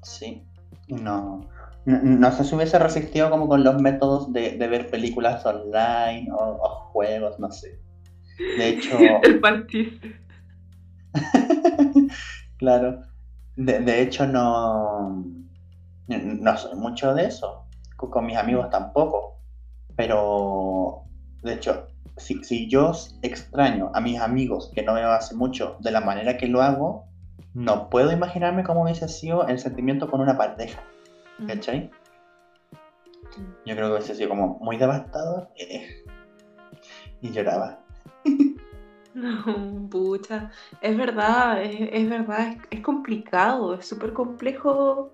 S4: Sí, no, no, sé si hubiese resistido como con los métodos de, ver películas online o, juegos, no sé. De hecho...
S3: El
S4: claro. De, hecho no... No soy mucho de eso. Con, mis amigos tampoco. Pero... De hecho, si, si yo extraño a mis amigos que no veo hace mucho de la manera que lo hago, no puedo imaginarme cómo hubiese sido el sentimiento con una pareja. Mm. ¿Cachai? Yo creo que hubiese sido como muy devastador eh, y lloraba.
S3: No, pucha, es verdad, es, verdad, es, complicado, es súper complejo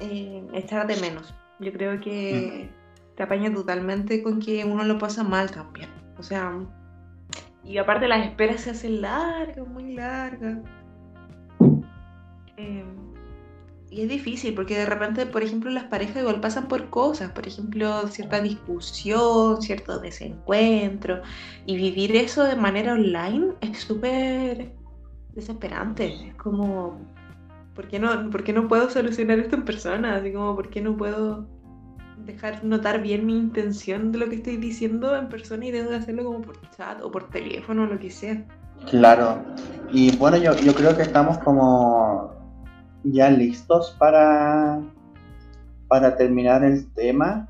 S3: eh, echar de menos. Yo creo que mm. te apaña totalmente con que uno lo pasa mal también. O sea, y aparte las esperas se hacen largas, muy largas. Eh, y es difícil porque de repente, por ejemplo, las parejas igual pasan por cosas, por ejemplo, cierta discusión, cierto desencuentro, y vivir eso de manera online es súper desesperante. Es como, ¿por qué, no, ¿por qué no puedo solucionar esto en persona? Así como, ¿por qué no puedo dejar notar bien mi intención de lo que estoy diciendo en persona y debo de hacerlo como por chat o por teléfono o lo que sea?
S4: Claro. Y bueno, yo, yo creo que estamos como ya listos para, para terminar el tema.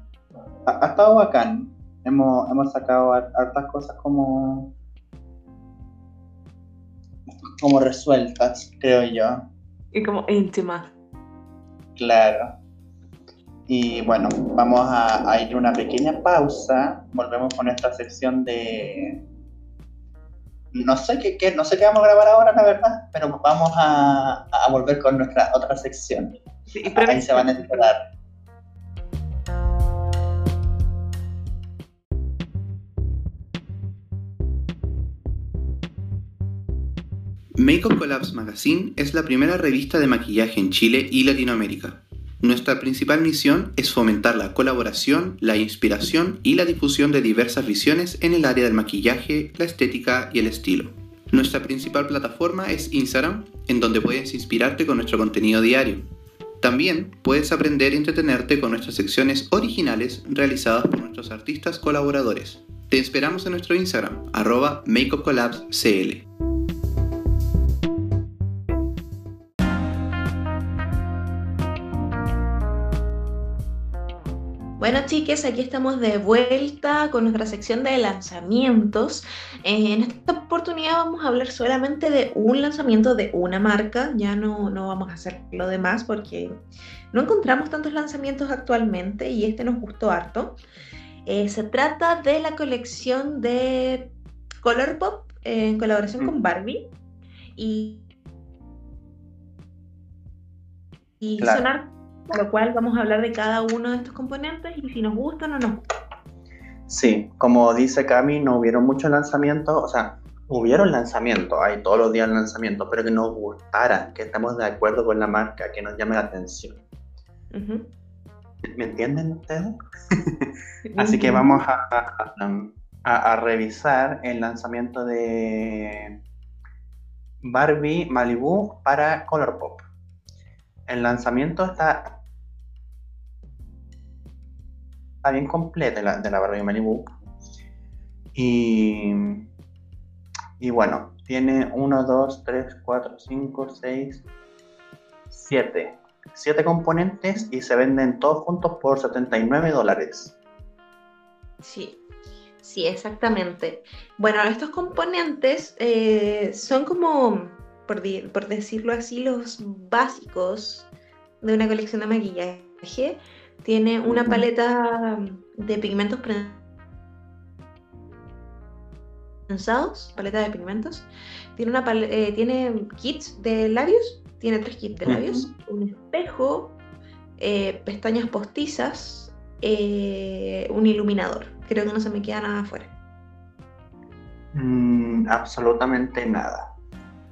S4: Ha, ha estado bacán. Hemos, hemos sacado har- hartas cosas como, como resueltas, creo yo.
S3: Y como íntima.
S4: Claro. Y bueno, vamos a, a ir a una pequeña pausa. Volvemos con esta sección de. No sé qué, qué- no sé qué vamos a grabar ahora, la verdad, pero vamos a, a volver con nuestra otra sección.
S3: Sí,
S4: Ahí se van a enterar.
S5: Makeup Collabs Magazine es la primera revista de maquillaje en Chile y Latinoamérica. Nuestra principal misión es fomentar la colaboración, la inspiración y la difusión de diversas visiones en el área del maquillaje, la estética y el estilo. Nuestra principal plataforma es Instagram, en donde puedes inspirarte con nuestro contenido diario. También puedes aprender y entretenerte con nuestras secciones originales realizadas por nuestros artistas colaboradores. Te esperamos en nuestro Instagram, arroba makeupcollabscl.
S3: Bueno, chiques, aquí estamos de vuelta con nuestra sección de lanzamientos. Eh, en esta oportunidad vamos a hablar solamente de un lanzamiento de una marca. Ya no, no vamos a hacer lo demás porque no encontramos tantos lanzamientos actualmente y este nos gustó harto. Eh, se trata de la colección de Colourpop eh, en colaboración con Barbie. Y, y
S4: Claro.
S3: sonar lo cual vamos a hablar de cada uno de estos componentes y si nos gustan o no.
S4: Sí, como dice Cami, no hubieron muchos lanzamientos, o sea, hubieron lanzamientos, hay todos los días lanzamientos, pero que nos gustaran, que estemos de acuerdo con la marca, que nos llame la atención. ¿Me entienden ustedes? Así que vamos a- a revisar el lanzamiento de Barbie Malibu para Colourpop. El lanzamiento está, está bien completo de la, de la Barbie Malibu. Y, y bueno, tiene 1, 2, 3, 4, 5, 6, 7. 7 componentes y se venden todos juntos por 79 dólares.
S3: Sí, sí, exactamente. Bueno, estos componentes eh, son como, por, por decirlo así, los básicos de una colección de maquillaje. Tiene una paleta de pigmentos prensados, paleta de pigmentos. Tiene, una eh, tiene kits de labios, tiene tres kits de labios, un espejo, eh, pestañas postizas, eh, un iluminador. Creo que no se me queda nada afuera.
S4: Mm, absolutamente nada.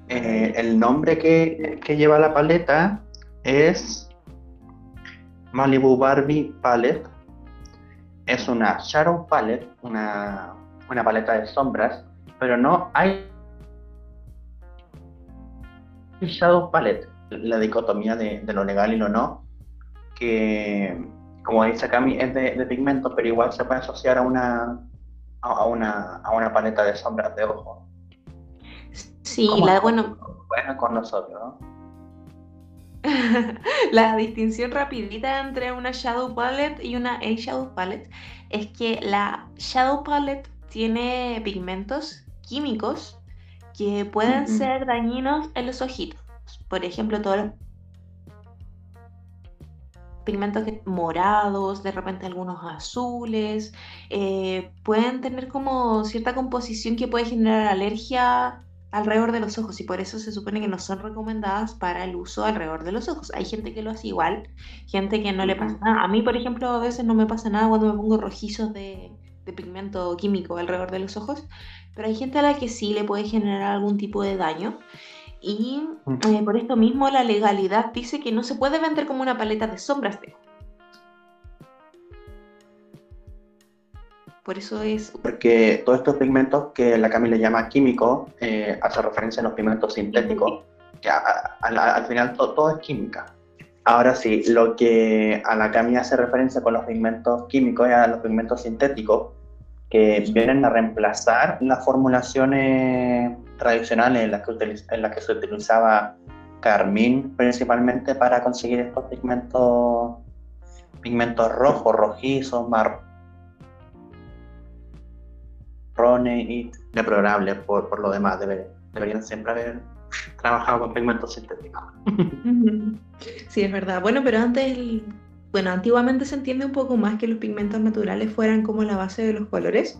S4: Eh, el nombre que, que lleva la paleta es Malibu Barbie Palette. Es una Shadow Palette, una, una paleta de sombras, pero no hay Shadow Palette, la dicotomía de, de lo legal y lo no, que como dice Cami es de, de pigmento, pero igual se puede asociar a una, a una, a una paleta de sombras de ojo.
S3: Sí, la, bueno,
S4: Bueno, con nosotros, ¿no?
S3: la distinción rapidita entre una Shadow Palette y una Eyeshadow Palette es que la Shadow Palette tiene pigmentos químicos que pueden ser dañinos en los ojitos. Por ejemplo, todos los pigmentos morados, de repente algunos azules, eh, pueden tener como cierta composición que puede generar alergia alrededor de los ojos y por eso se supone que no son recomendadas para el uso alrededor de los ojos. Hay gente que lo hace igual, gente que no le pasa nada. A mí, por ejemplo, a veces no me pasa nada cuando me pongo rojizos de, de pigmento químico alrededor de los ojos, pero hay gente a la que sí le puede generar algún tipo de daño. Y eh, por esto mismo la legalidad dice que no se puede vender como una paleta de sombras de Por eso es...
S4: Porque todos estos pigmentos que la Cami le llama químicos, eh, hace referencia a los pigmentos sintéticos, que a- a- a al final to- todo es química. Ahora sí, lo que a la Cami hace referencia con los pigmentos químicos es a los pigmentos sintéticos, que vienen a reemplazar las formulaciones tradicionales en las que, en las que se utilizaba carmín principalmente para conseguir estos pigmentos, pigmentos rojos, rojizos, marrones y deplorables por, por lo demás. Debe- deberían siempre haber trabajado con pigmentos sintéticos.
S3: Sí, es verdad. Bueno, pero antes, el- bueno, antiguamente se entiende un poco más que los pigmentos naturales fueran como la base de los colores,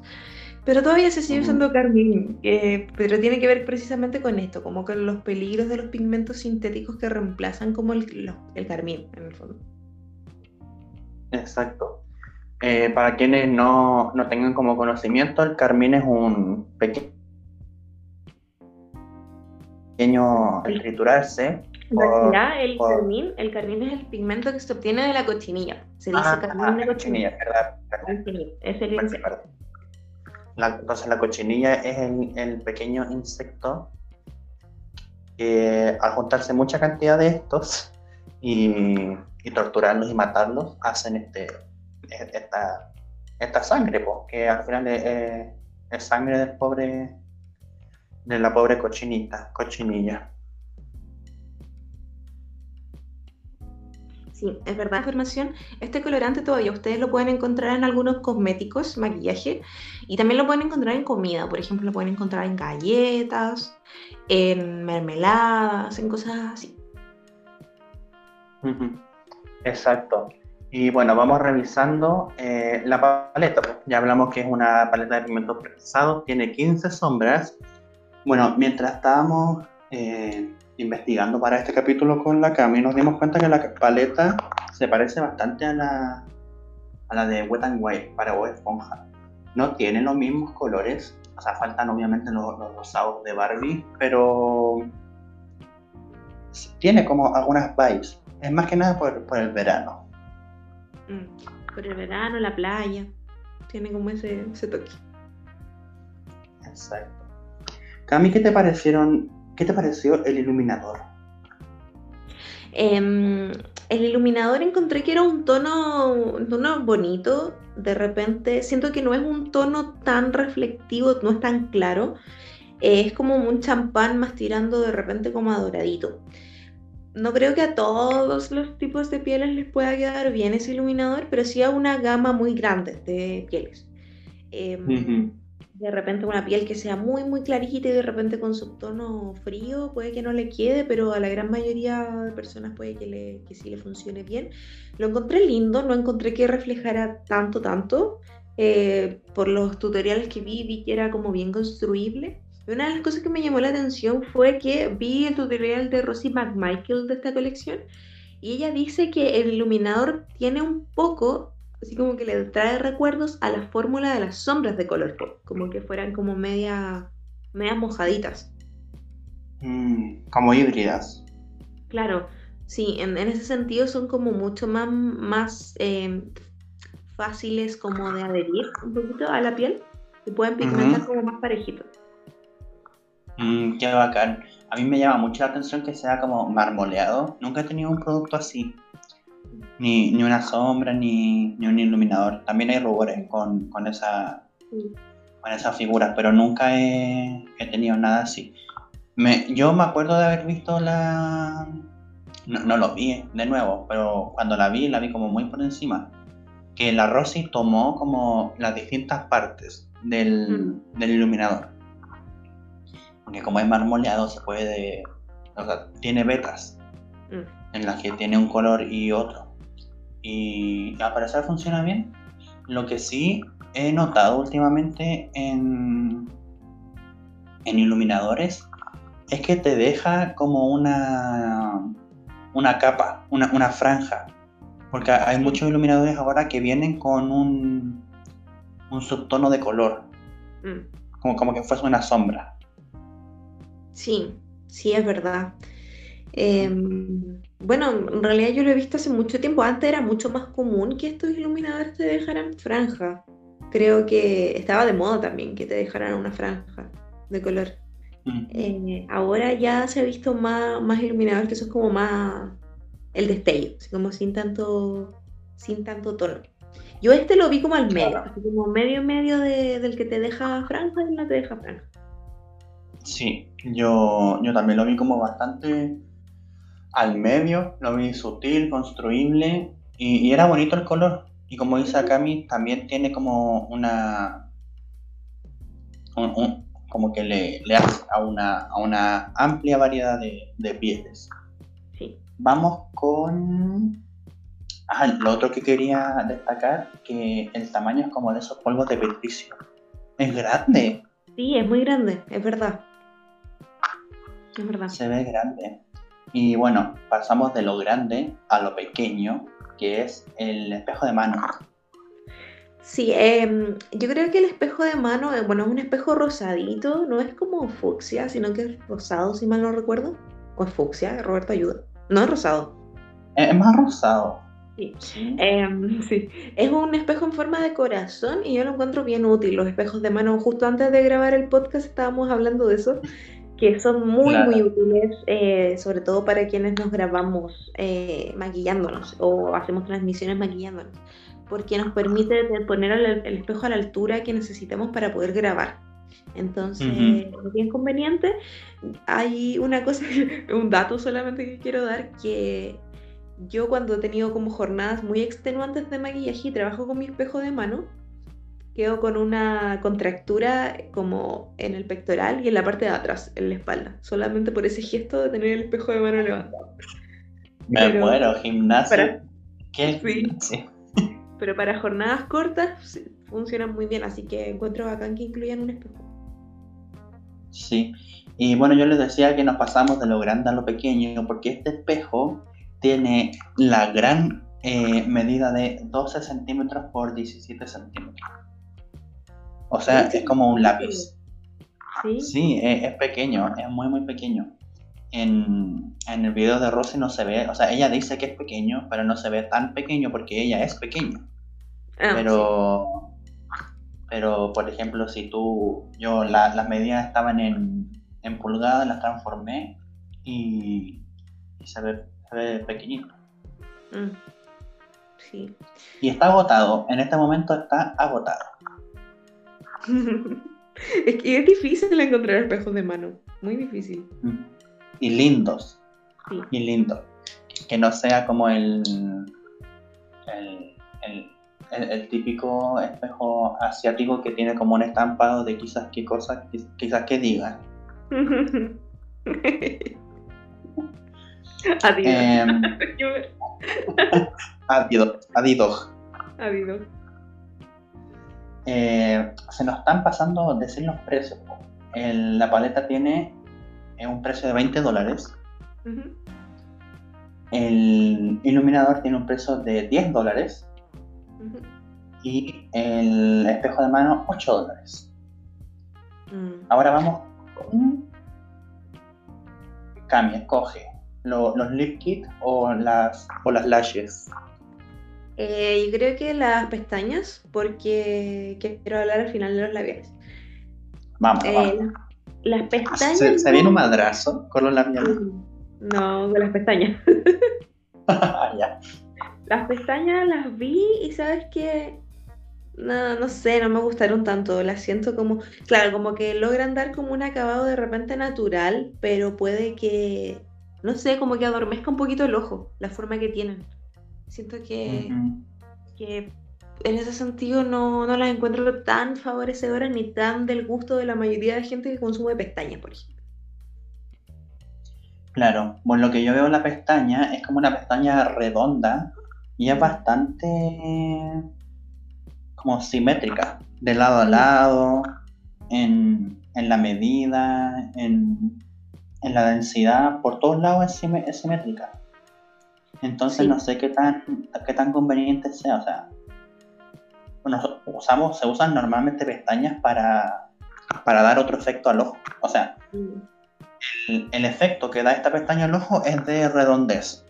S3: pero todavía se sigue usando carmín, eh, pero tiene que ver precisamente con esto, como con los peligros de los pigmentos sintéticos que reemplazan como el, el carmín, en el fondo.
S4: Exacto. Eh, para quienes no, no tengan como conocimiento, el carmín es un peque- pequeño al triturarse. Por-
S3: el
S4: por-
S3: carmín, el carmín es el pigmento que se obtiene de la cochinilla. Se dice
S4: Ah,
S3: carmín de
S4: la
S3: cochinilla.
S4: cochinilla, verdad, verdad,
S3: Es el
S4: verdad,
S3: insecto.
S4: verdad. La- entonces la cochinilla es el, el pequeño insecto que al juntarse mucha cantidad de estos y, y torturarlos y matarlos, hacen este, esta, esta sangre, po, que al final es, es- es sangre del pobre, de la pobre cochinita, cochinilla.
S3: Sí, es verdad. Información, este colorante todavía ustedes lo pueden encontrar en algunos cosméticos, maquillaje, y también lo pueden encontrar en comida. Por ejemplo, lo pueden encontrar en galletas, en mermeladas, en cosas así.
S4: Exacto. Y bueno, vamos revisando eh, la paleta. pues. Ya hablamos que es una paleta de pigmentos procesados, tiene 15 sombras. Bueno, mientras estábamos eh, investigando para este capítulo con la Cami, nos dimos cuenta que la paleta se parece bastante a la, a la de Wet n Wild para Bob Esponja. No tiene los mismos colores, o sea, faltan obviamente los, los rosados de Barbie, pero tiene como algunas vibes. Es más que nada por, por el verano.
S3: Mm, Por el verano, la playa, tiene como ese, ese toque.
S4: Exacto. Cami, ¿qué te parecieron? ¿Qué te pareció el iluminador?
S3: Em, el iluminador encontré que era un tono, un tono bonito. De repente, siento que no es un tono tan reflectivo, no es tan claro. Eh, es como un champán más tirando de repente como a doradito. No creo que a todos los tipos de pieles les pueda quedar bien ese iluminador, pero sí a una gama muy grande de pieles. Em, de repente una piel que sea muy muy clarita y de repente con subtono frío puede que no le quede, pero a la gran mayoría de personas puede que, le, que sí le funcione bien. Lo encontré lindo, no encontré que reflejara tanto, tanto. Eh, por los tutoriales que vi, vi que era como bien construible. Y una de las cosas que me llamó la atención fue que vi el tutorial de Rosie McMichael de esta colección y ella dice que el iluminador tiene un poco así como que le trae recuerdos a la fórmula de las sombras de color pop, como que fueran como media, medias mojaditas.
S4: Mm, como híbridas.
S3: Claro, sí, en, en ese sentido son como mucho más, más eh, fáciles como de adherir un poquito a la piel y pueden pigmentar como más parejitos.
S4: Mm, qué bacán. A mí me llama mucho la atención que sea como marmoleado. Nunca he tenido un producto así. Ni, ni una sombra, ni, ni un iluminador. También hay rubores con, con esa
S3: Sí.
S4: con esas figuras, pero nunca he, he tenido nada así. Me, yo me acuerdo de haber visto la... No, no lo vi de nuevo, pero cuando la vi, la vi como muy por encima. Que la Rosy tomó como las distintas partes del, del iluminador. Porque como es marmoleado, se puede... O sea, tiene vetas
S3: Mm.
S4: en las que tiene un color y otro. Y al parecer funciona bien. Lo que sí he notado últimamente en, en iluminadores es que te deja como una, una capa, una, una franja. Porque hay muchos iluminadores ahora que vienen con un, un subtono de color,
S3: Mm.
S4: como, como que fuese una sombra.
S3: Sí, Sí, es verdad. Em, bueno, en realidad yo lo he visto hace mucho tiempo. Antes era mucho más común que estos iluminadores te dejaran franja. Creo que estaba de moda también que te dejaran una franja de color. Eh, ahora ya se ha visto más, más iluminadores que son como más el destello, así como sin tanto, sin tanto tono. Yo este lo vi como al medio, así como medio medio del que te deja franja y no te deja franja.
S4: Sí, yo, yo también lo vi como bastante al medio, lo vi sutil, construible y, era bonito el color. Y como dice Akami, también tiene como una. como que le, le hace a una, a una amplia variedad de, de pieles.
S3: Sí.
S4: Vamos con. Ah, lo otro que quería destacar, que el tamaño es como de esos polvos de petricio. Es grande.
S3: Sí, es muy grande, es verdad. Es verdad.
S4: Se ve grande. Y bueno, pasamos de lo grande a lo pequeño, que es el espejo de mano.
S3: Sí, em, yo creo que el espejo de mano, eh, bueno, es un espejo rosadito, no es como fucsia, sino que es rosado, si mal no recuerdo. ¿O es fucsia? Roberto, ayuda. No es rosado.
S4: Es más rosado.
S3: Sí. Em, sí. Es un espejo en forma de corazón y yo lo encuentro bien útil. Los espejos de mano, justo antes de grabar el podcast estábamos hablando de eso que son muy, muy útiles, eh, sobre todo para quienes nos grabamos eh, maquillándonos o hacemos transmisiones maquillándonos, porque nos permite poner el, espejo a la altura que necesitamos para poder grabar. Entonces, es bien conveniente. Hay una cosa, un dato solamente que quiero dar, que yo cuando he tenido como jornadas muy extenuantes de maquillaje y trabajo con mi espejo de mano, quedo con una contractura como en el pectoral y en la parte de atrás, en la espalda, solamente por ese gesto de tener el espejo de mano levantado.
S4: Me muero, gimnasio. ¿Qué?
S3: Sí. Pero para jornadas cortas funcionan muy bien, así que encuentro bacán que incluyan un espejo.
S4: Sí, y bueno, yo les decía que nos pasamos de lo grande a lo pequeño, porque este espejo tiene la gran eh, medida de 12 centímetros por 17 centímetros. O sea, es como un lápiz.
S3: Sí,
S4: sí es, pequeño, es muy, muy pequeño. En, el video de Rosy no se ve, o sea, ella dice que es pequeño, pero no se ve tan pequeño porque ella es pequeña. Ah, pero, pero, por ejemplo, si tú, yo las medidas estaban en, en pulgadas, las transformé y, se, ve, se, ve, pequeñito.
S3: Mm, sí.
S4: Y está agotado, en este momento está agotado.
S3: es que es difícil encontrar espejos de mano, muy difícil.
S4: Y lindos. Y lindos. Que no sea como el, el, típico espejo asiático que tiene como un estampado de quizás qué cosas, quizás que diga.
S3: Adiós.
S4: Eh, adiós. Adiós.
S3: Adiós.
S4: Eh, se nos están pasando decir los precios. la paleta tiene eh, un precio de 20 dólares. El iluminador tiene un precio de 10 dólares. Y el espejo de mano 8 dólares. Mm. Ahora vamos con... Cami, escoge los lip kit o las, o las lashes.
S3: Eh, yo creo que las pestañas, porque quiero hablar al final de los labiales.
S4: Vamos,
S3: eh, Las pestañas.
S4: ¿Se, viene un madrazo con los labiales?
S3: No, con las pestañas.
S4: ya.
S3: Las pestañas las vi y sabes que. No, no sé, no me gustaron tanto. Las siento como. Claro, como que logran dar como un acabado de repente natural, pero puede que. No sé, como que adormezca un poquito el ojo, la forma que tienen. Siento que, que en ese sentido no, no, las encuentro tan favorecedoras ni tan del gusto de la mayoría de gente que consume pestañas, por ejemplo.
S4: Claro, bueno, lo que yo veo en la pestaña es como una pestaña redonda y es bastante como simétrica, de lado a lado, en, en la medida, en, en, la densidad, por todos lados es simétrica. Entonces no sé qué tan, qué tan conveniente sea. O sea, bueno, usamos, se usan normalmente pestañas para, para dar otro efecto al ojo. O sea, el, el efecto que da esta pestaña al ojo es de redondez.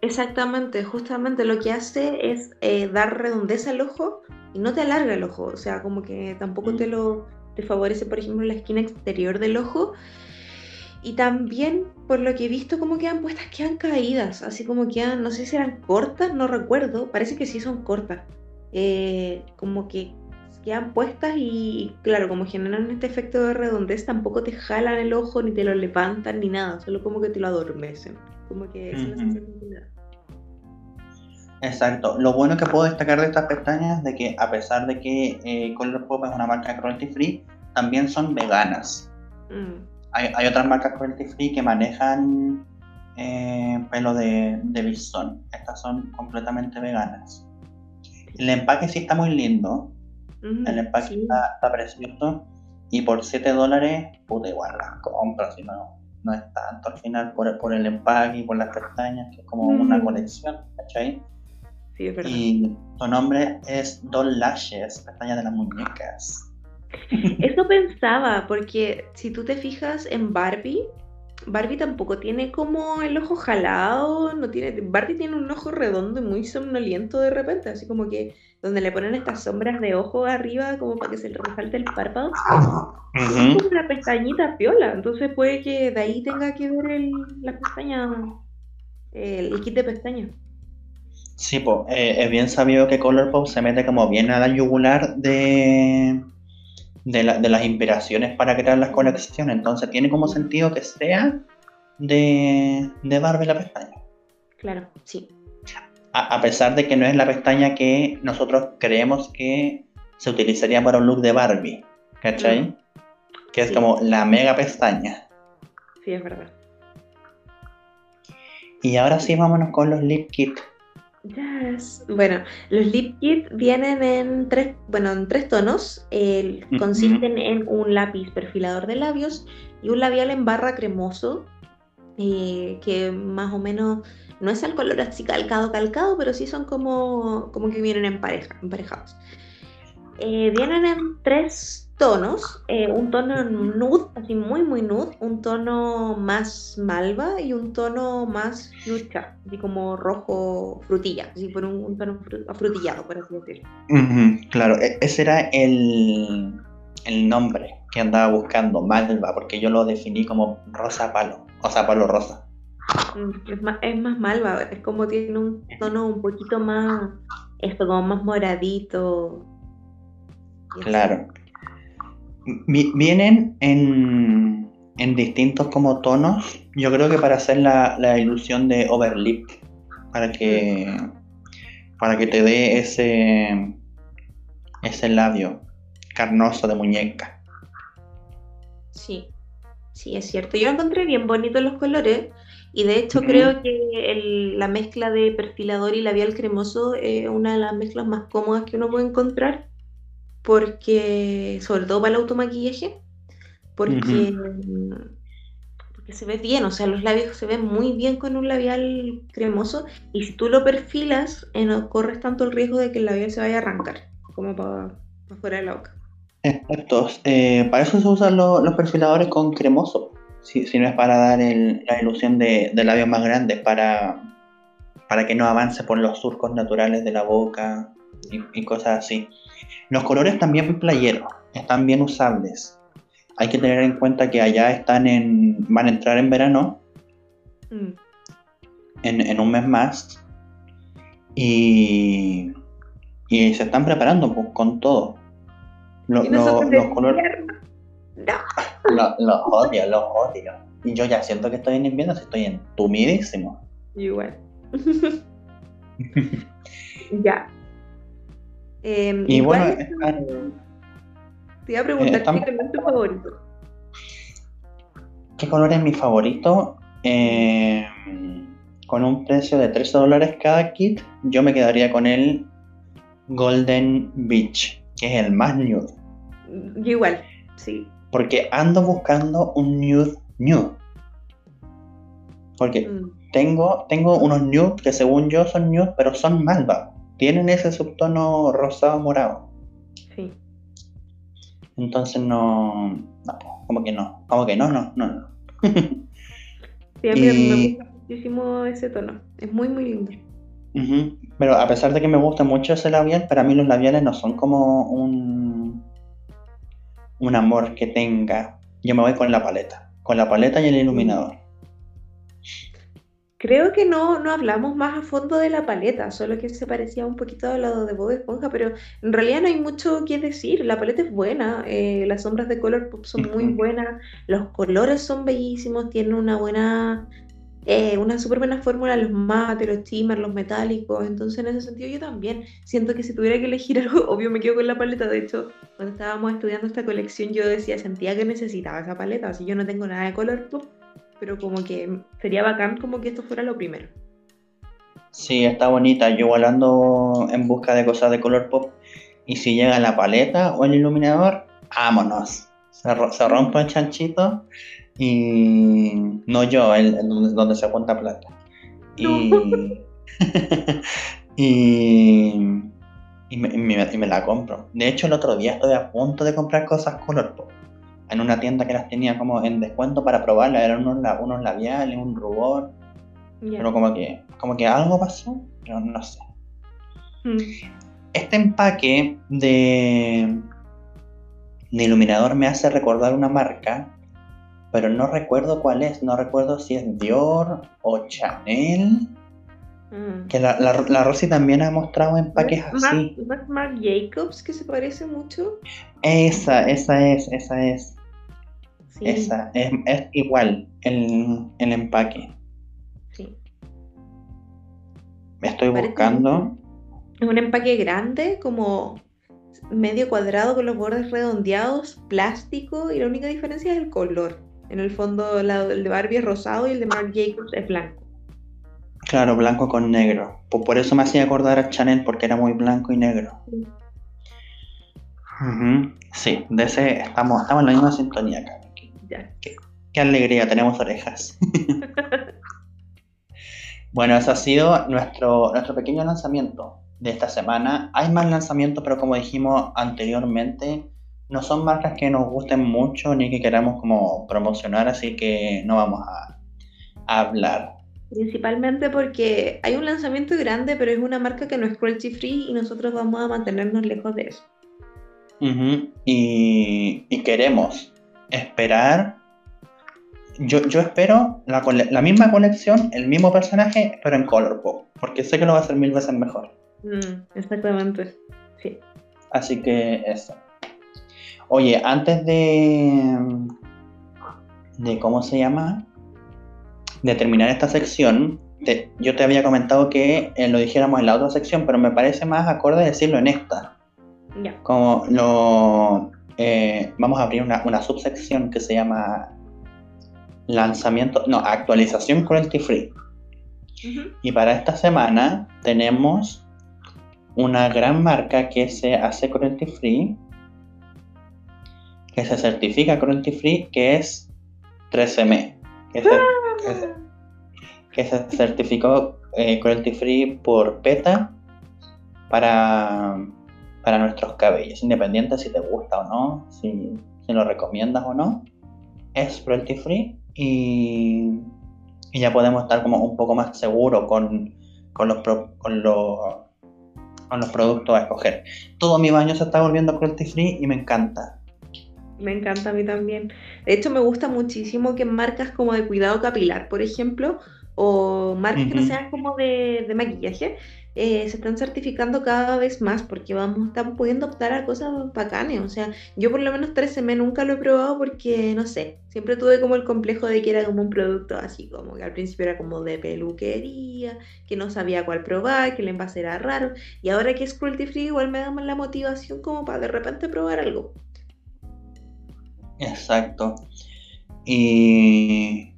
S3: Exactamente, justamente lo que hace es eh, dar redondez al ojo y no te alarga el ojo, o sea, como que tampoco te lo te favorece, por ejemplo, la esquina exterior del ojo. Y también, por lo que he visto, como quedan puestas, quedan caídas, así como quedan, no sé si eran cortas, no recuerdo, parece que sí son cortas. Eh, como que quedan puestas y, claro, como generan este efecto de redondez, tampoco te jalan el ojo, ni te lo levantan, ni nada, solo como que te lo adormecen. Como que es me da.
S4: Exacto. Lo bueno que puedo destacar de estas pestañas es de que a pesar de que eh, Colourpop es una marca cruelty free, también son veganas.
S3: Mm,
S4: Hay, hay otras marcas cruelty free que manejan eh, pelo de, de. Estas son completamente veganas. El empaque sí está muy lindo. El empaque
S3: sí.
S4: está, está precioso. Y por 7 dólares, puta, igual las compro, si no, no es tanto al final por, por el empaque y por las pestañas, que es como una colección, ¿cachai?
S3: Sí, es verdad.
S4: Y tu nombre es Doll Lashes, pestaña de las muñecas.
S3: Eso pensaba, porque si tú te fijas en Barbie, Barbie tampoco tiene como el ojo jalado, no tiene, Barbie tiene un ojo redondo y muy somnoliento de repente, así como que donde le ponen estas sombras de ojo arriba como para que se le resalte el párpado, es como una pestañita piola, entonces puede que de ahí tenga que ver el, la pestaña, el, kit de pestañas.
S4: Sí, pues es bien sabido que Colourpop se mete como bien a la yugular de, de, la- de las inspiraciones para crear las colecciones. Entonces tiene como sentido que sea de, de Barbie la pestaña.
S3: Claro, sí.
S4: A, a pesar de que no es la pestaña que nosotros creemos que se utilizaría para un look de Barbie. ¿Cachai?
S3: Mm.
S4: Que es
S3: Sí.
S4: como la mega pestaña.
S3: Sí, es verdad.
S4: Y ahora sí, vámonos con los lip kit.
S3: Yes. Bueno, los lip kit vienen en tres, bueno, en tres tonos.
S4: Ujú.
S3: Consisten en un lápiz perfilador de labios y un labial en barra cremoso, eh, que más o menos no es al color así calcado, calcado, pero sí son como, como que vienen en pareja, emparejados. Eh, vienen en tres tonos, eh, un tono nude, así muy muy nude, un tono más malva y un tono más fuchsia, así como rojo frutilla, así por un, un tono fru- afrutillado, por así decirlo.
S4: Claro, e- ese era el, el nombre que andaba buscando, Malva, porque yo lo definí como rosa palo, o sea, palo rosa.
S3: Mm, Es más, es más malva, es como tiene un tono un poquito más, esto, como más moradito.
S4: Claro. Vi- Vienen en, en distintos como tonos, yo creo que para hacer la, la ilusión de overlip, para que, para que te dé ese, ese labio carnoso de muñeca.
S3: Sí, sí, es cierto. Yo encontré bien bonitos los colores y de hecho creo que el- la mezcla de perfilador y labial cremoso es una de las mezclas más cómodas que uno puede encontrar porque, sobre todo para el automaquillaje, porque, porque se ve bien, o sea, los labios se ven muy bien con un labial cremoso y si tú lo perfilas, eh, no corres tanto el riesgo de que el labial se vaya a arrancar, como para, para fuera de la boca.
S4: Exacto. Eh, para eso se usan lo- los perfiladores con cremoso. Si, si no es para dar el- la ilusión de, de labios más grandes, para, para que no avance por los surcos naturales de la boca y, y cosas así. Los colores también playeros, están bien usables. Hay que tener en cuenta que allá están en, van a entrar en verano,
S3: Mm.
S4: en, en un mes más, y, y se están preparando pues, con todo. Lo- lo- los colores...
S3: No.
S4: Lo- Los odio, los odio. Y yo ya siento que estoy en invierno, si estoy entumidísimo.
S3: Igual. ya. Em,
S4: Y bueno,
S3: es tu-
S4: están-
S3: te iba a preguntar
S4: eh,
S3: qué color es tu favorito.
S4: ¿qué color es mi favorito? Eh, con un precio de 13 dólares cada kit, yo me quedaría con el Golden Beach, que es el más nude.
S3: Yo igual, sí.
S4: Porque ando buscando un nude nude. Porque
S3: Mm,
S4: tengo, tengo unos nude que según yo son nude, pero son malva. Tienen ese subtono rosado morado.
S3: sí.
S4: Entonces no, no, como que no, como que no, no, no, no.
S3: Sí, a mí me
S4: Y-
S3: gusta muchísimo ese tono. Es muy, muy lindo.
S4: Pero a pesar de que me gusta mucho ese labial, para mí los labiales no son como un, un amor que tenga. Yo me voy con la paleta, con la paleta y el iluminador.
S3: Creo que no, no hablamos más a fondo de la paleta, solo que se parecía un poquito a lo de Bob Esponja, pero en realidad no hay mucho que decir. La paleta es buena, eh, las sombras de Colourpop son muy buenas, los colores son bellísimos, tienen una buena, eh, una súper buena fórmula, los mates, los shimmers, los metálicos. Entonces, en ese sentido, yo también siento que si tuviera que elegir algo, obvio me quedo con la paleta. De hecho, cuando estábamos estudiando esta colección, yo decía, sentía que necesitaba esa paleta, así yo no tengo nada de Colourpop pero como que sería bacán como que esto fuera lo primero.
S4: Sí, está bonita. Yo igual ando en busca de cosas de color pop. Y si llega la paleta o el iluminador, vámonos. Se, ro- se rompe el chanchito. Y no yo, el, el donde, donde se cuenta plata. Y, y, y me, y me- y me la compro. De hecho, el otro día estoy a punto de comprar cosas color pop. En una tienda que las tenía como en descuento para probarlas. Eran unos, unos labiales, un rubor. Pero como que, como que algo pasó, pero no sé.
S3: Mm.
S4: Este empaque de, de iluminador me hace recordar una marca, pero no recuerdo cuál es. No recuerdo si es Dior o Chanel.
S3: Mm.
S4: Que la, la, la Rosy también ha mostrado empaques
S3: Marc-
S4: así.
S3: Marc, Marc Jacobs, que se parece mucho.
S4: Esa, esa es, esa es,
S3: Sí,
S4: esa. Es, es igual el, el empaque.
S3: sí.
S4: Me estoy
S3: Parece
S4: buscando.
S3: Es un empaque grande, como medio cuadrado con los bordes redondeados, plástico, y la única diferencia es el color. En el fondo, la- el de Barbie es rosado y el de Marc Jacobs es blanco.
S4: Claro, blanco con negro. Por, por eso me hacía acordar a Chanel, porque era muy blanco y negro.
S3: Sí.
S4: Sí, de ese estamos, estamos en la misma sintonía acá. Qué,
S3: Ya.
S4: qué alegría, tenemos orejas. bueno, ese ha sido nuestro, nuestro pequeño lanzamiento de esta semana. Hay más lanzamientos, pero como dijimos anteriormente, no son marcas que nos gusten mucho ni que queramos como promocionar, así que no vamos a, a hablar.
S3: Principalmente porque hay un lanzamiento grande, pero es una marca que no es cruelty free y nosotros vamos a mantenernos lejos de eso.
S4: Y, y queremos esperar. Yo, yo espero la, la misma colección, el mismo personaje, pero en color pop, porque sé que lo va a hacer mil veces mejor.
S3: Mm, exactamente. Sí.
S4: Así que eso. Oye, antes de. de ¿Cómo se llama? De terminar esta sección, te- yo te había comentado que eh, lo dijéramos en la otra sección, pero me parece más acorde decirlo en esta.
S3: Ya.
S4: como lo eh, vamos a abrir una, una subsección que se llama lanzamiento, no, actualización cruelty free. Y para esta semana tenemos una gran marca que se hace cruelty free, que se certifica cruelty free, que es 13M, que se, que se- que se certificó eh, cruelty free por PETA para, para nuestros cabellos, independiente si te gusta o no, si, si lo recomiendas o no. Es cruelty free y, y ya podemos estar como un poco más seguros con, con, los, pro- con, los, con los productos a escoger. Todo mi baño se está volviendo cruelty free y me encanta.
S3: Me encanta a mí también. De hecho, me gusta muchísimo que marcas como de cuidado capilar, por ejemplo, o marcas que no sean como de, de maquillaje, eh, se están certificando cada vez más porque vamos, estamos pudiendo optar a cosas bacanes. O sea, yo por lo menos 13M nunca lo he probado porque, no sé, siempre tuve como el complejo de que era como un producto así, como que al principio era como de peluquería, que no sabía cuál probar, que el envase era raro, y ahora que es cruelty free igual me da más la motivación como para de repente probar algo.
S4: Exacto. Y,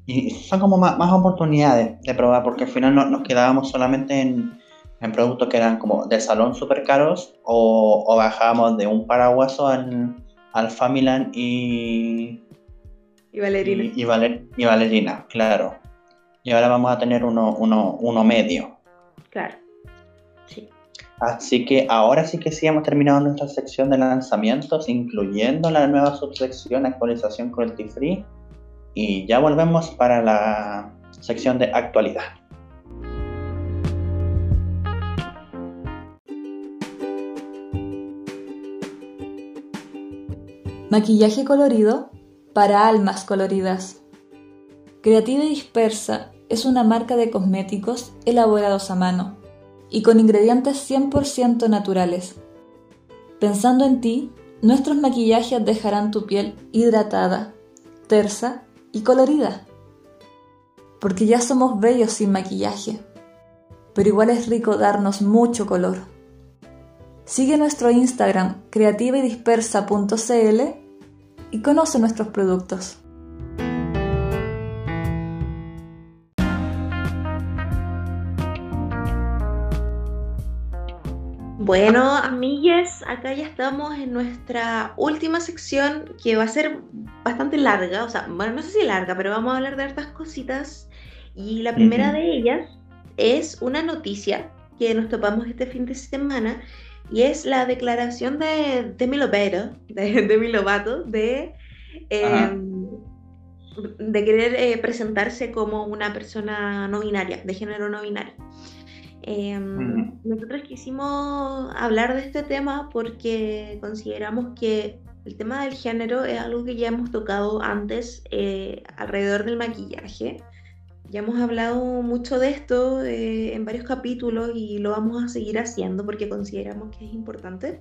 S4: son como más, más oportunidades de probar, porque al final no- nos quedábamos solamente en, en productos que eran como de salón súper caros, o, o bajábamos de un paraguaso al, al Familand y,
S3: Y Valerina.
S4: y, y Valer- y Valerina, claro. Y ahora vamos a tener uno, uno, uno medio.
S3: Claro. Sí.
S4: Así que ahora sí que sí hemos terminado nuestra sección de lanzamientos, incluyendo la nueva subsección actualización cruelty free. y ya volvemos para la sección de actualidad.
S6: Maquillaje colorido para almas coloridas. Creativa y Dispersa es una marca de cosméticos elaborados a mano y con ingredientes 100% naturales. Pensando en ti, nuestros maquillajes dejarán tu piel hidratada, tersa y colorida. Porque ya somos bellos sin maquillaje, pero igual es rico darnos mucho color. Sigue nuestro Instagram creativaydispersa.cl y conoce nuestros productos.
S3: Bueno, amigues, acá ya estamos en nuestra última sección que va a ser bastante larga, o sea, bueno, no sé si larga, pero vamos a hablar de hartas cositas. Y la primera de ellas es una noticia que nos topamos este fin de semana y es la declaración de Demi Lovato, de Demi Lovato, de, eh, de querer eh, presentarse como una persona no binaria, de género no binario. Em. Nosotros quisimos hablar de este tema porque consideramos que el tema del género es algo que ya hemos tocado antes eh, alrededor del maquillaje. Ya hemos hablado mucho de esto eh, en varios capítulos y lo vamos a seguir haciendo porque consideramos que es importante.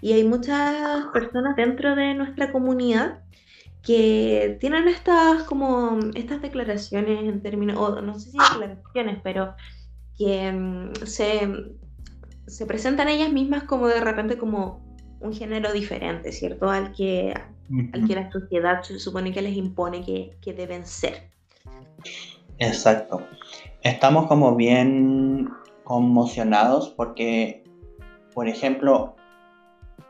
S3: Y hay muchas personas dentro de nuestra comunidad que tienen estas como estas declaraciones en términos, o no sé si declaraciones, pero que mm, se, se presentan ellas mismas como de repente como un género diferente, ¿cierto? Al que, al que la sociedad se supone que les impone que, que deben ser.
S4: Exacto. Estamos como bien conmocionados porque, por ejemplo,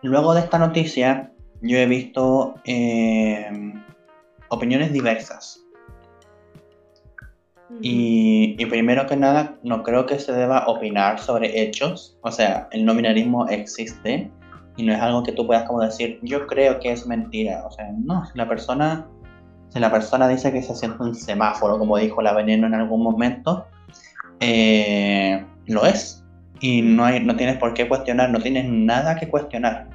S4: luego de esta noticia, yo he visto eh, opiniones diversas. Y, y primero que nada, no creo que se deba opinar sobre hechos. O sea, el no binarismo existe y no es algo que tú puedas como decir, yo creo que es mentira. O sea, no, la persona, si la persona dice que se siente un semáforo, como dijo la veneno en algún momento, eh, lo es. Y no, hay, no tienes por qué cuestionar, no tienes nada que cuestionar.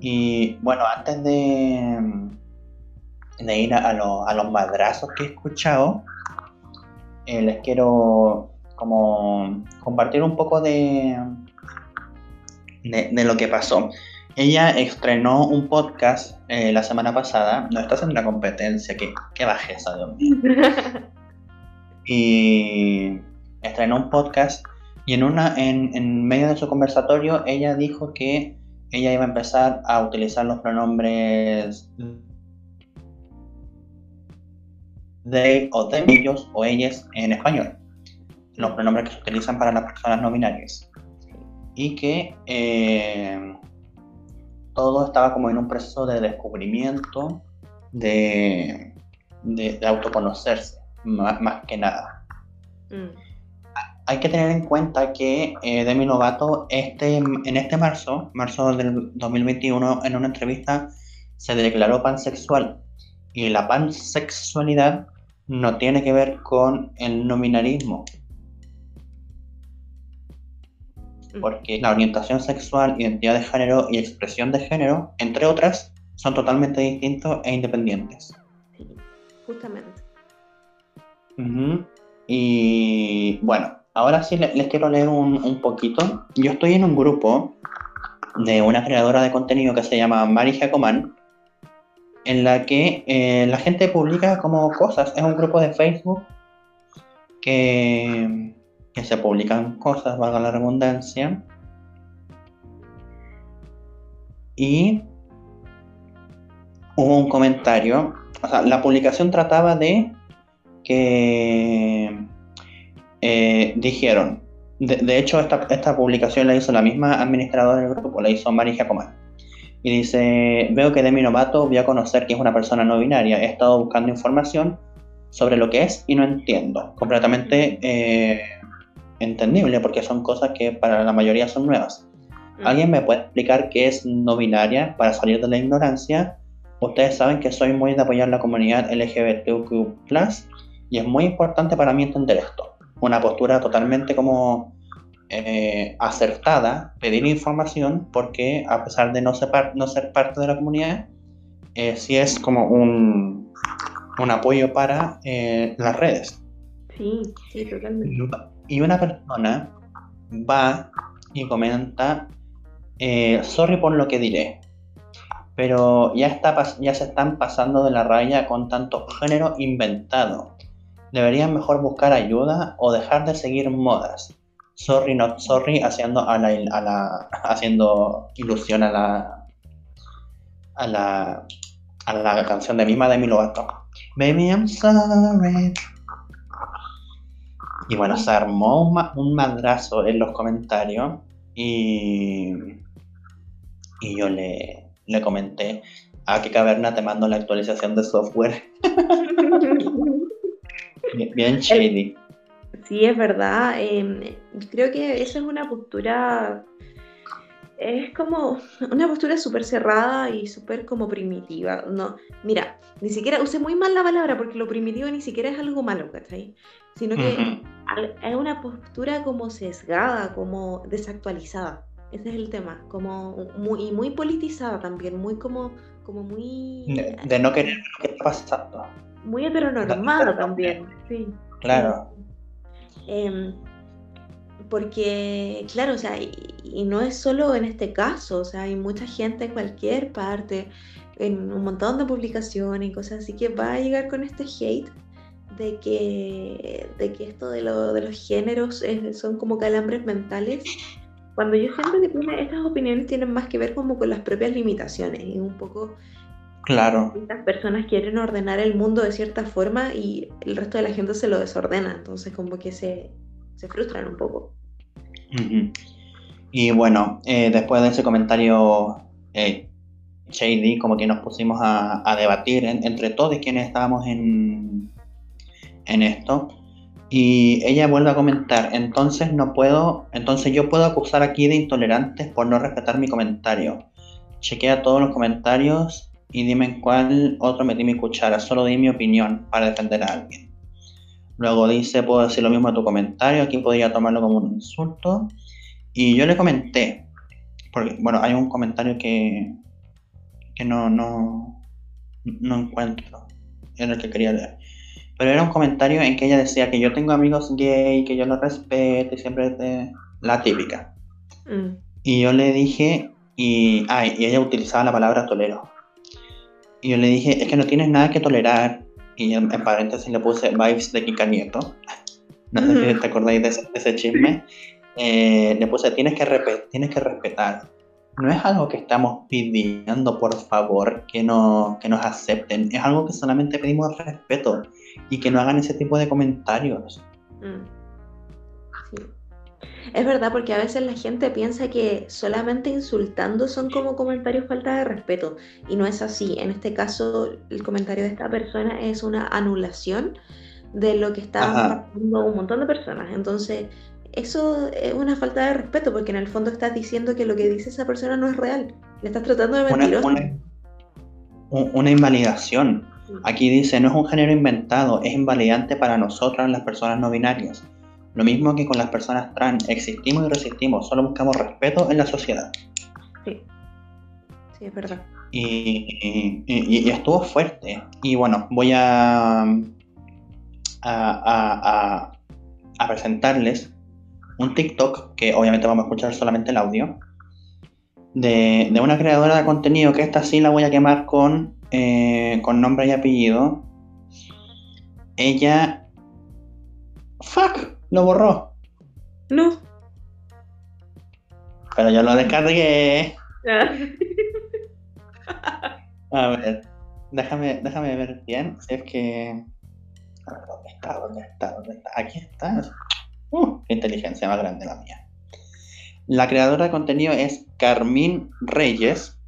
S4: Y bueno, antes de, ir a, a lo- a los madrazos que he escuchado, eh, les quiero como compartir un poco de, de lo que pasó. Ella estrenó un podcast eh, la semana pasada, no está haciendo una competencia, que, que bajeza, Dios mío. Y estrenó un podcast y en, una, en, en medio de su conversatorio ella dijo que ella iba a empezar a utilizar los pronombres they o them, ellos o ellas en español, los pronombres que se utilizan para las personas no binarias. Y que eh, todo estaba como en un proceso de descubrimiento, de, de, de autoconocerse, más, más que nada.
S3: Mm,
S4: Hay que tener en cuenta que eh, Demi Lovato este, en este marzo, marzo del 2021, en una entrevista se declaró pansexual. Y la pansexualidad no tiene que ver con el nominarismo, porque la orientación sexual, identidad de género y expresión de género, entre otras, son totalmente distintos e independientes.
S3: Sí, justamente.
S4: Y bueno, ahora sí le- les quiero leer un, un poquito. Yo estoy en un grupo de una creadora de contenido que se llama Mari Jacoman, en la que eh, la gente publica como cosas. Es un grupo de Facebook que, se publican cosas, valga la redundancia. Y hubo un comentario. O sea, la publicación trataba de que eh, dijeron, de, hecho esta, esta publicación la hizo la misma administradora del grupo, la hizo Mari Giacomán. Y dice, veo que Demi Lovato vio a conocer que es una persona no binaria. He estado buscando información sobre lo que es y no entiendo. Completamente eh, entendible porque son cosas que para la mayoría son nuevas.
S3: Mm.
S4: ¿Alguien me puede explicar qué es no binaria para salir de la ignorancia? Ustedes saben que soy muy de apoyar la comunidad LGBTQ+, y es muy importante para mí entender esto. Una postura totalmente como eh, acertada, pedir información, porque a pesar de no ser, no ser parte de la comunidad, eh, sí es como un, un apoyo para eh, las redes.
S3: Sí, sí, totalmente.
S4: Y una persona va y comenta, eh, sorry por lo que diré, pero ya, está, ya se están pasando de la raya con tanto género inventado. Deberían mejor buscar ayuda o dejar de seguir modas. Sorry, not sorry, haciendo, a la, a la, haciendo ilusión a la, a la, a la canción de Mima de Lovato. Baby, I'm sorry. Y bueno, se armó un, un madrazo en los comentarios y, y yo le, le comenté a qué caverna te mando la actualización de software. bien, shady.
S3: Sí, es verdad. Eh, creo que esa es una postura, es como una postura súper cerrada y súper como primitiva. No, mira, ni siquiera usé muy mal la palabra porque lo primitivo ni siquiera es algo malo, ¿cachai? Sino que uh -huh. es una postura como sesgada, como desactualizada. Ese es el tema, como muy, y muy politizada también, muy como, como muy...
S4: De, de no querer lo que está pasando.
S3: Muy heteronormada también, sí.
S4: Claro.
S3: Eh, porque, claro, o sea, y, y, no es solo en este caso, o sea, hay mucha gente en cualquier parte, en un montón de publicaciones y cosas así, que va a llegar con este hate de que, de que esto de, lo, de los géneros es, son como calambres mentales, cuando yo siento que tiene, estas opiniones tienen más que ver como con las propias limitaciones y un poco...
S4: Claro.
S3: Estas personas quieren ordenar el mundo de cierta forma y el resto de la gente se lo desordena, entonces como que se, se frustran un poco.
S4: Y bueno, eh, después de ese comentario eh, shady, como que nos pusimos a, a debatir en, entre todos quienes estábamos en, en esto. Y ella vuelve a comentar, entonces no puedo, entonces yo puedo acusar aquí de intolerantes por no respetar mi comentario. Chequea todos los comentarios y dime en cuál otro metí mi cuchara, solo di mi opinión para defender a alguien. Luego dice, puedo decir lo mismo a tu comentario, aquí podría tomarlo como un insulto. Y yo le comenté, porque bueno, hay un comentario que, que no, no, no encuentro, en el que quería leer. Pero era un comentario en que ella decía que yo tengo amigos gay, que yo los respeto y siempre de la típica. Mm. Y yo le dije, y, ah, y ella utilizaba la palabra tolero. Y yo le dije, es que no tienes nada que tolerar. Y en, en paréntesis le puse vibes de Kika Nieto. No sé mm. si te acordáis de ese, de ese chisme. Eh, le puse, tienes que, tienes que respetar. No es algo que estamos pidiendo, por favor, que, no, que nos acepten. Es algo que solamente pedimos respeto y que no hagan ese tipo de comentarios.
S3: Mm. Es verdad, porque a veces la gente piensa que solamente insultando son como comentarios falta de respeto, y no es así. En este caso, el comentario de esta persona es una anulación de lo que está haciendo un montón de personas. Entonces, eso es una falta de respeto, porque en el fondo estás diciendo que lo que dice esa persona no es real. Le estás tratando de mentiroso.
S4: Una, una, una invalidación. Aquí dice, no es un género inventado, es invalidante para nosotras las personas no binarias. Lo mismo que con las personas trans, existimos y resistimos, solo buscamos respeto en la sociedad.
S3: Sí, sí, es verdad.
S4: Y, y, y estuvo fuerte. Y bueno, voy a, a, a, a, presentarles un TikTok, que obviamente vamos a escuchar solamente el audio, de, de una creadora de contenido, que esta sí la voy a quemar con eh, con nombre y apellido, ella... ¡Fuck! Lo borró.
S3: No.
S4: Pero yo lo descargué. A ver, déjame, déjame ver bien. Si es que. A ver, ¿dónde está? ¿Dónde está? ¿Dónde está? Aquí está. Uh, qué inteligencia más grande la mía. La creadora de contenido es Carmín Reyes.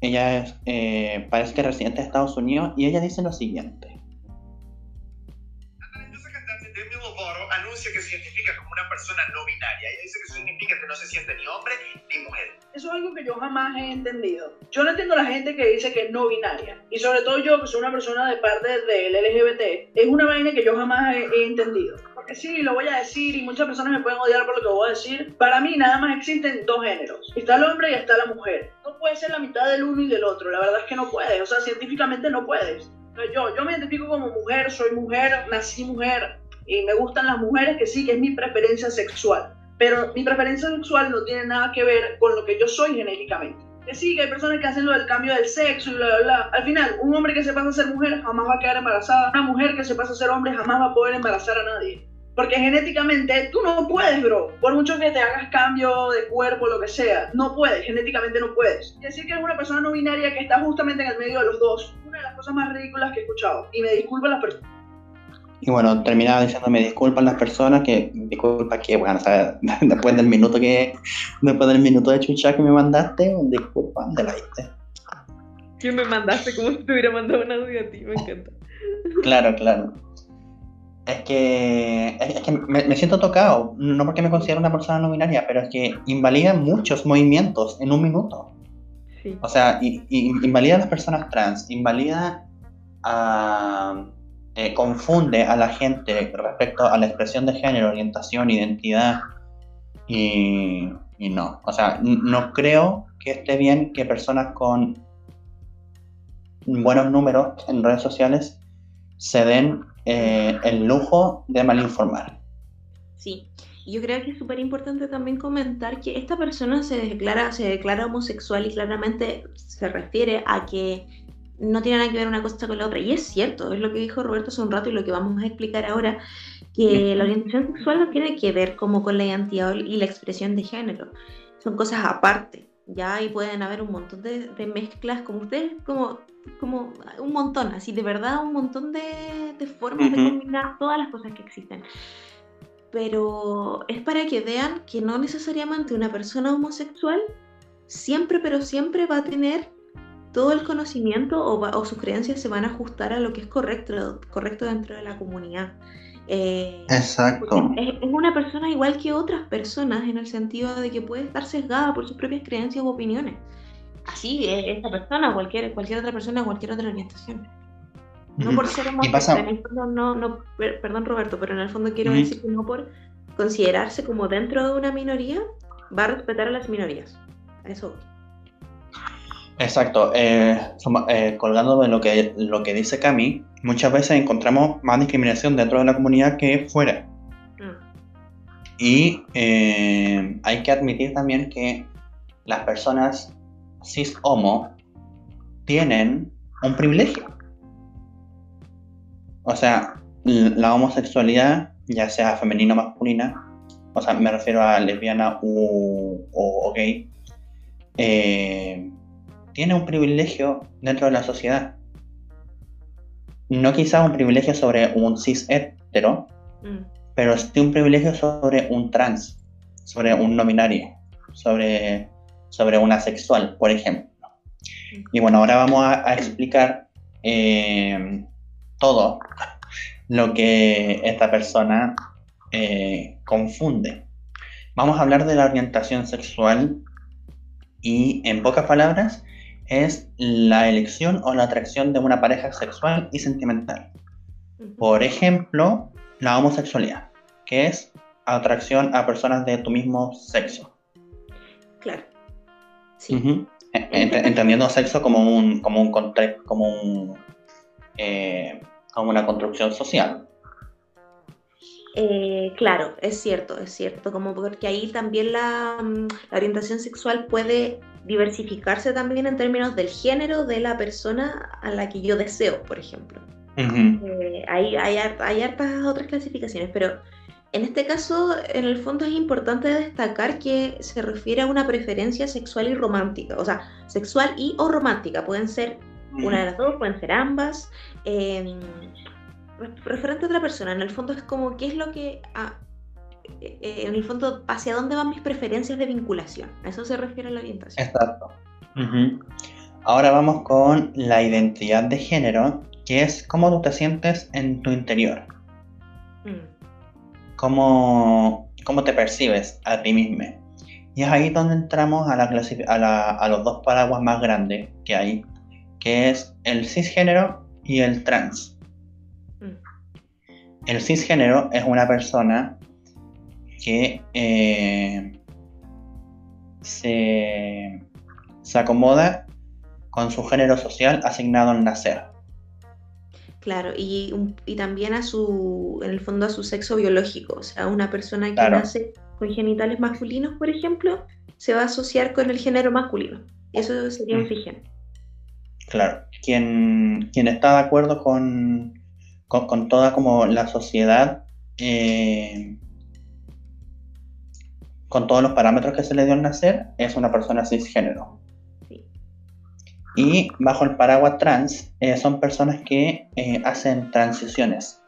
S4: Ella es, eh, parece que residente de Estados Unidos y ella dice lo siguiente.
S7: Demi Lovato anuncia que se identifica como una persona no binaria. Ella dice que eso significa que no se siente ni hombre ni mujer.
S8: Eso es algo que yo jamás he entendido. Yo no entiendo a la gente que dice que es no binaria. Y sobre todo yo, que soy una persona de parte del LGBT, es una vaina que yo jamás he, he entendido. Porque sí, lo voy a decir y muchas personas me pueden odiar por lo que voy a decir. Para mí nada más existen dos géneros. Está el hombre y está la mujer. No puede ser la mitad del uno y del otro. La verdad es que no puede. O sea, científicamente no puedes. Yo, yo me identifico como mujer, soy mujer, nací mujer y me gustan las mujeres, que sí, que es mi preferencia sexual. Pero mi preferencia sexual no tiene nada que ver con lo que yo soy genéticamente. Que sí, que hay personas que hacen lo del cambio del sexo y bla, bla, bla. Al final, un hombre que se pasa a ser mujer jamás va a quedar embarazada. Una mujer que se pasa a ser hombre jamás va a poder embarazar a nadie. Porque genéticamente tú no puedes, bro. Por mucho que te hagas cambio de cuerpo, lo que sea, no puedes, genéticamente no puedes. Y decir que eres una persona no binaria que está justamente en el medio de los dos, una de las cosas más ridículas que he escuchado. Y me disculpan las personas.
S4: Y bueno, terminaba diciéndome disculpan las personas que, disculpa que, bueno, o sea, después del minuto que, después del minuto de chucha que me mandaste, disculpa, de la viste.
S3: Que me mandaste como si te hubiera mandado un audio a ti, me encanta.
S4: Claro, claro. Es que, es que me, me siento tocado, no porque me considero una persona no binaria, pero es que invalida muchos movimientos en un minuto.
S3: Sí.
S4: O sea, invalida a las personas trans, invalida a... eh, confunde a la gente respecto a la expresión de género, orientación, identidad y, no. O sea, no creo que esté bien que personas con buenos números en redes sociales se den eh, el lujo de malinformar.
S3: Sí, yo creo que es súper importante también comentar que esta persona se declara, se declara homosexual y claramente se refiere a que no tiene nada que ver una cosa con la otra. Y es cierto, es lo que dijo Roberto hace un rato y lo que vamos a explicar ahora, que la orientación sexual no tiene que ver como con la identidad y la expresión de género. Son cosas aparte, ¿ya? Y pueden haber un montón de, de mezclas, como ustedes, como, como un montón, así de verdad, un montón de, de formas de combinar todas las cosas que existen pero es para que vean que no necesariamente una persona homosexual siempre, pero siempre va a tener todo el conocimiento o, va- o sus creencias se van a ajustar a lo que es correcto, correcto dentro de la comunidad. Eh,
S4: Exacto.
S3: es, es una persona igual que otras personas en el sentido de que puede estar sesgada por sus propias creencias u opiniones. Así es esta persona, cualquier, cualquier otra persona, cualquier otra orientación. No por ser homosexual, en el fondo no, no, per- perdón Roberto, pero en el fondo quiero decir que no por considerarse como dentro de una minoría, va a respetar a las minorías. Eso voy.
S4: Exacto. eh, eh, colgando de lo que, lo que dice Cami, muchas veces encontramos más discriminación dentro de la comunidad que fuera.
S3: Mm,
S4: Y eh, hay que admitir también que las personas cis homo tienen un privilegio. O sea, la homosexualidad, ya sea femenina o masculina, o sea, me refiero a lesbiana u- o, o gay, eh, tiene un privilegio dentro de la sociedad. No quizá un privilegio sobre un cis hetero,
S3: mm,
S4: pero sí un privilegio sobre un trans, sobre un no binario, sobre, sobre una asexual, por ejemplo. Y bueno, ahora vamos a, a explicar eh, todo lo que esta persona eh, confunde. Vamos a hablar de la orientación sexual y en pocas palabras es la elección o la atracción de una pareja sexual y sentimental. Por ejemplo, la homosexualidad, que es atracción a personas de tu mismo sexo.
S3: Claro. Sí.
S4: Ent- Entendiendo sexo como un, como un conte- como un eh, como una construcción social.
S3: Eh, claro, es cierto, es cierto, como porque ahí también la, mm, la orientación sexual puede diversificarse también en términos del género de la persona a la que yo deseo, por ejemplo. Eh, hay, hay, hay hartas otras clasificaciones, pero en este caso, en el fondo es importante destacar que se refiere a una preferencia sexual y romántica, o sea, sexual y o romántica, pueden ser una de las dos, pueden ser ambas. eh, re- referente a otra persona, en el fondo es como qué es lo que, en el fondo, hacia dónde van mis preferencias de vinculación. A eso se refiere la orientación.
S4: Exacto. Ahora vamos con la identidad de género, que es cómo tú te sientes en tu interior.
S3: Mm,
S4: Cómo cómo te percibes a ti mismo. Y es ahí donde entramos a, la clasi- a, la- a los dos paraguas más grandes que hay, que es el cisgénero y el trans.
S3: Mm.
S4: El cisgénero es una persona que eh, se, se acomoda con su género social asignado al nacer.
S3: Claro, y, un- y también a su, en el fondo a su sexo biológico, o sea, una persona que
S4: Claro.
S3: nace con genitales masculinos, por ejemplo, se va a asociar con el género masculino. Eso sería un
S4: Mm.
S3: cisgénero.
S4: Claro, quien, quien está de acuerdo con, con, con toda como la sociedad, eh, con todos los parámetros que se le dio al nacer, es una persona cisgénero.
S3: Sí.
S4: Y bajo el paraguas trans, eh, son personas que eh, hacen transiciones.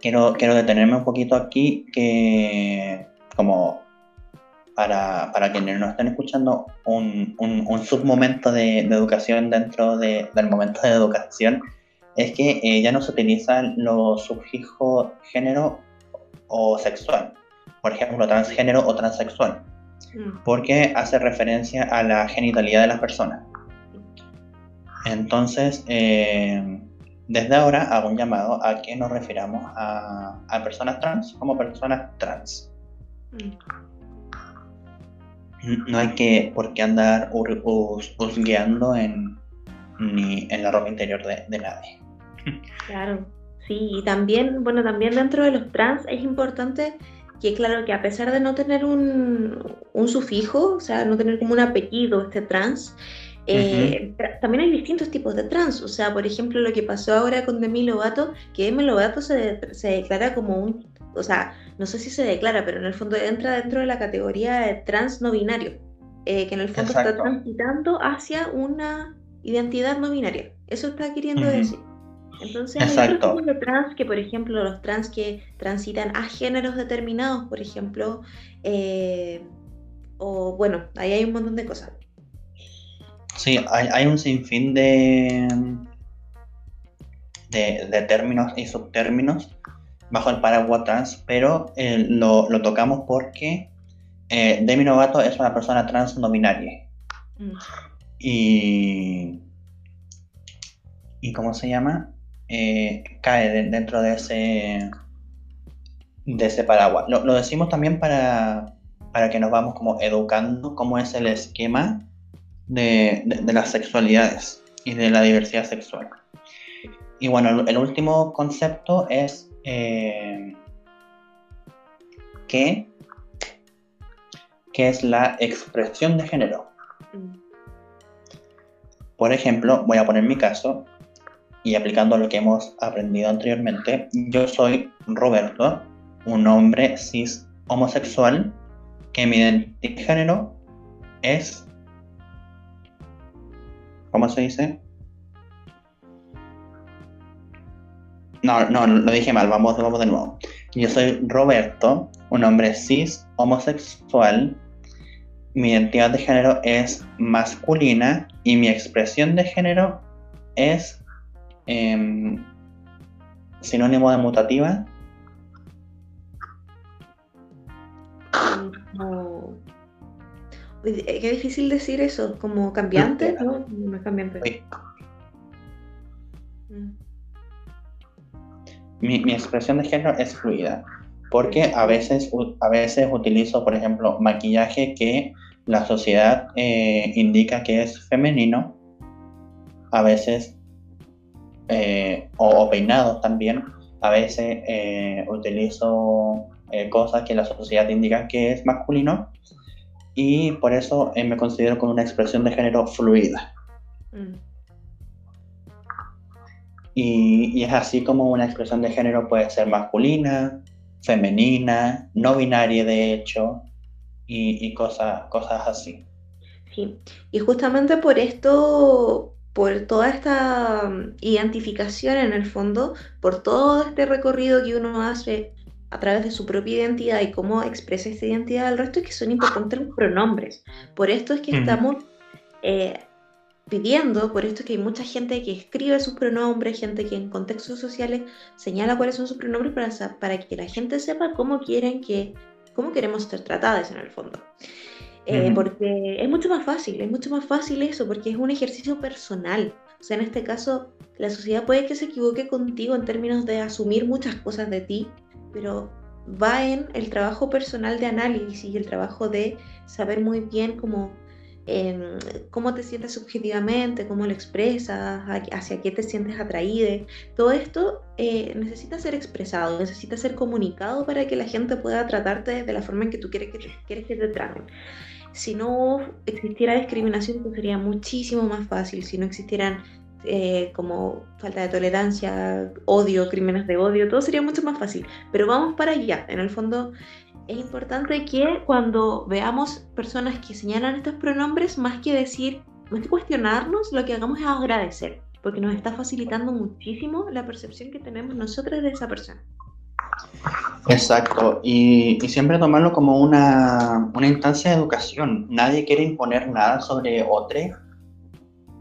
S4: Quiero, quiero detenerme un poquito aquí, que como para, para quienes no estén escuchando, un, un, un submomento de, de educación dentro de- del momento de educación es que eh, ya no se utilizan los sufijos género o sexual, por ejemplo, transgénero o transexual,
S3: Mm.
S4: porque hace referencia a la genitalidad de las personas. Entonces, eh, desde ahora hago un llamado a que nos refiramos a, a personas trans como personas trans.
S3: Mm.
S4: No hay que por qué andar hur- hus- husgueando en, ni en la ropa interior de, de nadie.
S3: Claro, sí, y también, bueno, también dentro de los trans es importante que, claro, que a pesar de no tener un, un sufijo, o sea, no tener como un apellido este trans, eh, también hay distintos tipos de trans, o sea, por ejemplo, lo que pasó ahora con Demi Lovato, que Demi Lovato se, se declara como un, o sea, no sé si se declara, pero en el fondo entra dentro de la categoría de trans no binario, eh, que en el fondo está transitando hacia una identidad no binaria. Eso está queriendo
S4: Ujú.
S3: decir. Entonces hay
S4: Exacto.
S3: otros tipos de trans que, por ejemplo, los trans que transitan a géneros determinados, por ejemplo, eh, o bueno, ahí hay un montón de cosas.
S4: Sí, hay, hay un sinfín de, de, de términos y subtérminos bajo el paraguas trans, pero eh, lo, lo tocamos porque eh, Demi Lovato es una persona trans no binaria.
S3: Mm.
S4: y, y ¿cómo se llama? Eh, cae de- dentro de ese de ese paraguas. Lo, lo decimos también para, para que nos vamos como educando cómo es el esquema de, de- de las sexualidades y de la diversidad sexual. Y bueno, el, último concepto es eh, que, que es la expresión de género.
S3: Mm.
S4: Por ejemplo, voy a poner mi caso y aplicando lo que hemos aprendido anteriormente, yo soy Roberto, un hombre cis homosexual que mi identidad de género es... ¿Cómo se dice? No, no, lo dije mal, vamos, vamos de nuevo. Yo soy Roberto, un hombre cis homosexual mi identidad de género es masculina y mi expresión de género es em, sinónimo de mutativa.
S3: Como- Uy, eh, Qué difícil decir eso, como cambiante,
S4: No,
S3: ¿no? No es cambiante. Mm.
S4: Mi, mi expresión de género es fluida porque a veces, a veces utilizo, por ejemplo, maquillaje que la sociedad eh, indica que es femenino, a veces, eh, o, peinados también, a veces eh, utilizo eh, cosas que la sociedad indica que es masculino y por eso me considero con una expresión de género fluida.
S3: Mm.
S4: Y, y es así como una expresión de género puede ser masculina, femenina, no binaria de hecho, y, y cosas, cosas así.
S3: Sí, y justamente por esto, por toda esta mm, identificación en el fondo, por todo este recorrido que uno hace a través de su propia identidad y cómo expresa esta identidad al resto, es que son importantes los pronombres. Por esto es que
S4: Ujú.
S3: estamos eh, pidiendo, por esto que hay mucha gente que escribe sus pronombres, gente que en contextos sociales señala cuáles son sus pronombres para, para que la gente sepa cómo quieren que, cómo queremos ser tratadas en el fondo. Eh,
S4: Ujú.
S3: Porque es mucho más fácil, es mucho más fácil eso, porque es un ejercicio personal. O sea, en este caso, la sociedad puede que se equivoque contigo en términos de asumir muchas cosas de ti, pero va en el trabajo personal de análisis y el trabajo de saber muy bien cómo, em, cómo te sientes subjetivamente, cómo lo expresas, hacia qué te sientes atraído. Todo esto eh, necesita ser expresado, necesita ser comunicado para que la gente pueda tratarte de la forma en que tú quieres que te, quieres que te traten. Si no existiera discriminación, pues sería muchísimo más fácil. Si no existieran eh, como falta de tolerancia, odio, crímenes de odio, todo sería mucho más fácil. Pero vamos para allá. En el fondo, es importante que cuando veamos personas que señalan estos pronombres, más que decir, más que cuestionarnos, lo que hagamos es agradecer, porque nos está facilitando muchísimo la percepción que tenemos nosotros de esa persona.
S4: Exacto, y, siempre tomarlo como una, una instancia de educación. Nadie quiere imponer nada sobre otro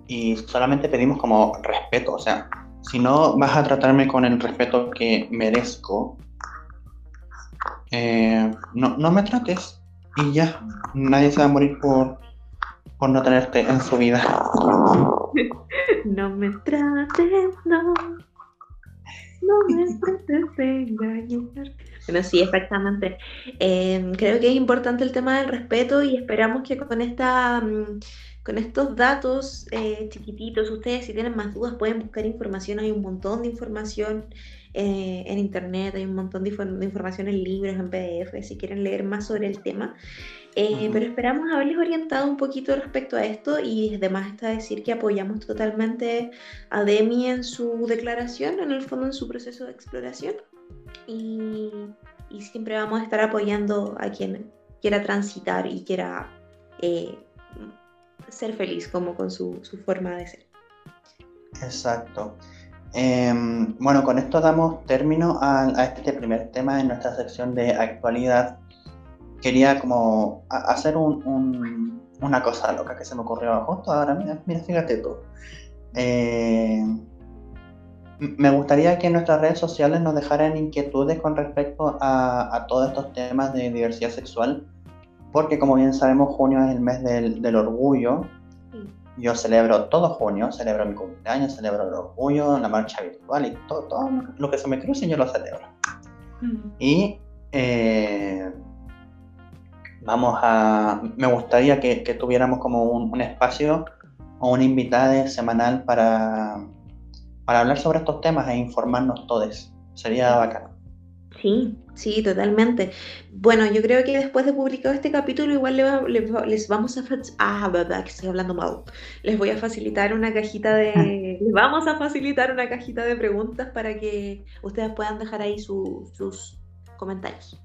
S4: y solamente pedimos como respeto. O sea, si no vas a tratarme con el respeto que merezco, eh, no, no me trates y ya. Nadie se va a morir por, por no tenerte en su vida.
S3: No me trates, no. No me trates de engañar. Bueno, sí, exactamente. Eh, creo que es importante el tema del respeto y esperamos que con esta, mm, con estos datos eh, chiquititos, ustedes si tienen más dudas pueden buscar información. Hay un montón de información eh, en internet, hay un montón de, de información en libros, en PDF, si quieren leer más sobre el tema. Eh. Pero esperamos haberles orientado un poquito respecto a esto y además está decir que apoyamos totalmente a Demi en su declaración, en el fondo en su proceso de exploración y, y siempre vamos a estar apoyando a quien quiera transitar y quiera eh, ser feliz como con su, su forma de ser.
S4: Exacto. Em, bueno, con esto damos término a, a este primer tema en nuestra sección de actualidad. Quería como hacer un- un- una cosa loca que se me ocurrió justo ahora. Mira, mira, fíjate tú. Eh, me gustaría que en nuestras redes sociales nos dejaran inquietudes con respecto a, a todos estos temas de diversidad sexual, porque como bien sabemos, junio es el mes del, del orgullo. Yo celebro todo junio, celebro mi cumpleaños, celebro el orgullo, la marcha virtual y todo, todo lo que se me cruce yo lo celebro. Y eh, vamos a, me gustaría que, que tuviéramos como un, un espacio o una invitada semanal para, para hablar sobre estos temas e informarnos todos. Sería bacano.
S3: Sí, sí, totalmente. Bueno, yo creo que después de publicado este capítulo, igual le va- le va- les vamos a... Ah, verdad, que estoy hablando mal. Les voy a facilitar una cajita de... Les vamos a facilitar una cajita de preguntas para que ustedes puedan dejar ahí su- sus comentarios.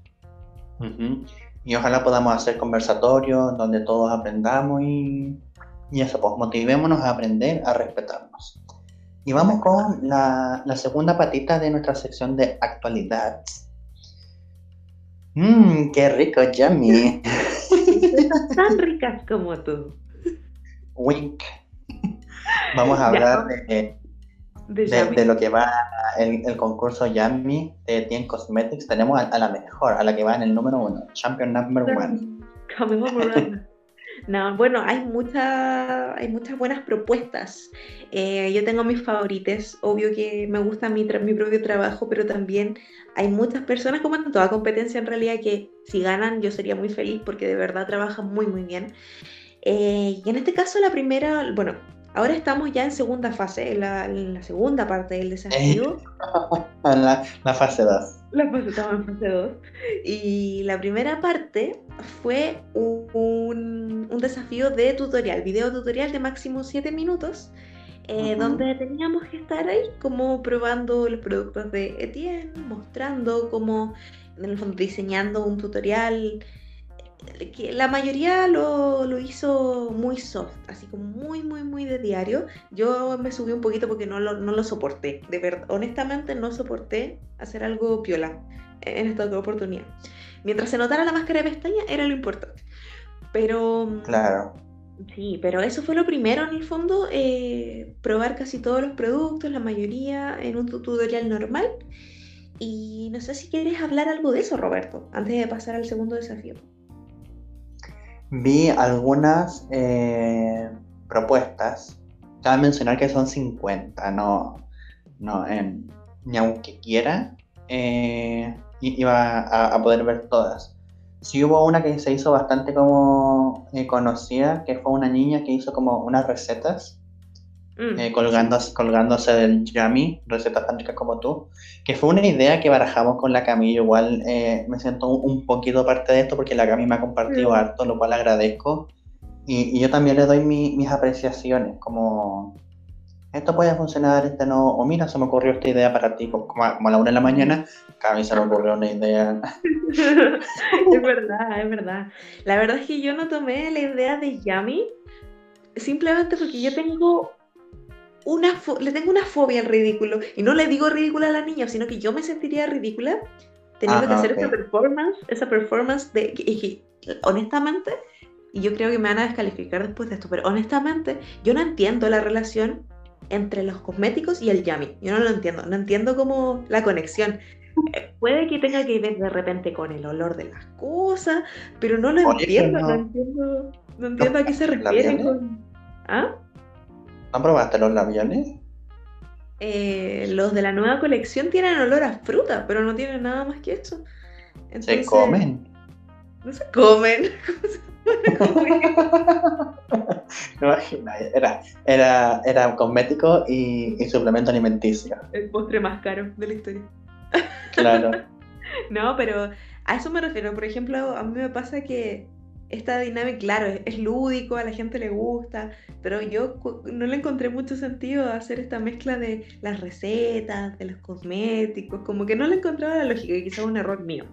S4: Ujú. Y ojalá podamos hacer conversatorios donde todos aprendamos y, y eso, pues motivémonos a aprender, a respetarnos. Y vamos con la, la segunda patita de nuestra sección de actualidad. Mmm, qué rico.
S3: Princesas tan ricas como tú.
S4: Wink. Vamos a hablar de,
S3: De
S4: de,
S3: Yami.
S4: de lo que va el, el concurso Yummy de Tien Cosmetics. Tenemos a, a la mejor, a la que va en el número uno, Champion Number One.
S3: No, bueno, hay, mucha, hay muchas buenas propuestas. Eh, yo tengo mis favorites. Obvio que me gusta mi, mi propio trabajo, pero también hay muchas personas, como en toda competencia en realidad, que si ganan yo sería muy feliz porque de verdad trabajan muy, muy bien. Eh, y en este caso la primera, bueno, ahora estamos ya en segunda fase, en la, en la segunda parte del desafío.
S4: La, la fase 2.
S3: La fase estaba en fase 2. Y la primera parte fue un, un desafío de tutorial, video tutorial de máximo 7 minutos, eh, donde teníamos que estar ahí como probando los productos de Etienne, mostrando cómo, en el fondo, diseñando un tutorial. Que la mayoría lo, lo hizo muy soft, así como muy, muy, muy de diario. Yo me subí un poquito porque no lo, no lo soporté, de verdad, honestamente no soporté hacer algo piola en esta oportunidad. Mientras se notara la máscara de pestaña era lo importante. Pero
S4: Claro.
S3: Sí, pero eso fue lo primero en el fondo, eh, probar casi todos los productos, la mayoría en un tutorial normal. Y no sé si quieres hablar algo de eso, Roberto, antes de pasar al segundo desafío.
S4: Vi algunas eh, propuestas. Cabe mencionar que son 50, no, no ni aunque quiera eh, iba a, poder ver todas. Sí hubo una que se hizo bastante como eh, conocida, que fue una niña que hizo como unas recetas, mm. eh, colgándose, colgándose del Yami, recetas tan ricas como tú, que fue una idea que barajamos con la Camille, igual eh, me siento un, poquito parte de esto porque la Camille me ha compartido mm. harto, lo cual agradezco, y, yo también le doy mis apreciaciones, como esto puede funcionar, este no, o mira, se me ocurrió esta idea para ti, como, a la una de la mañana, a mí se me ocurrió una idea.
S3: es verdad, es verdad. La verdad es que yo no tomé la idea de Yami simplemente porque yo tengo una le tengo una fobia al ridículo y no le digo ridícula a la niña, sino que yo me sentiría ridícula teniendo que hacer esa performance, esa performance de que, honestamente, y yo creo que me van a descalificar después de esto, pero honestamente, yo no entiendo la relación entre los cosméticos y el yummy. Yo no lo entiendo, no entiendo cómo la conexión. Eh, puede que tenga que ver de repente con el olor de las cosas, pero no lo entiendo, no. entiendo, no entiendo a qué se refiere con... ¿Ah?
S4: ¿Han probaste los labiales?
S3: Eh, los de la nueva colección tienen olor a fruta, pero no tienen nada más que eso.
S4: ¿Se comen?
S3: No se comen.
S4: era, era, era cosmético y, suplemento alimenticio.
S3: El postre más caro de la historia.
S4: Claro.
S3: no, pero a eso me refiero. Por ejemplo, a mí me pasa que esta dinámica, claro, es lúdico, a la gente le gusta, pero yo no le encontré mucho sentido hacer esta mezcla de las recetas, de los cosméticos, como que no le encontraba la lógica quizás un error mío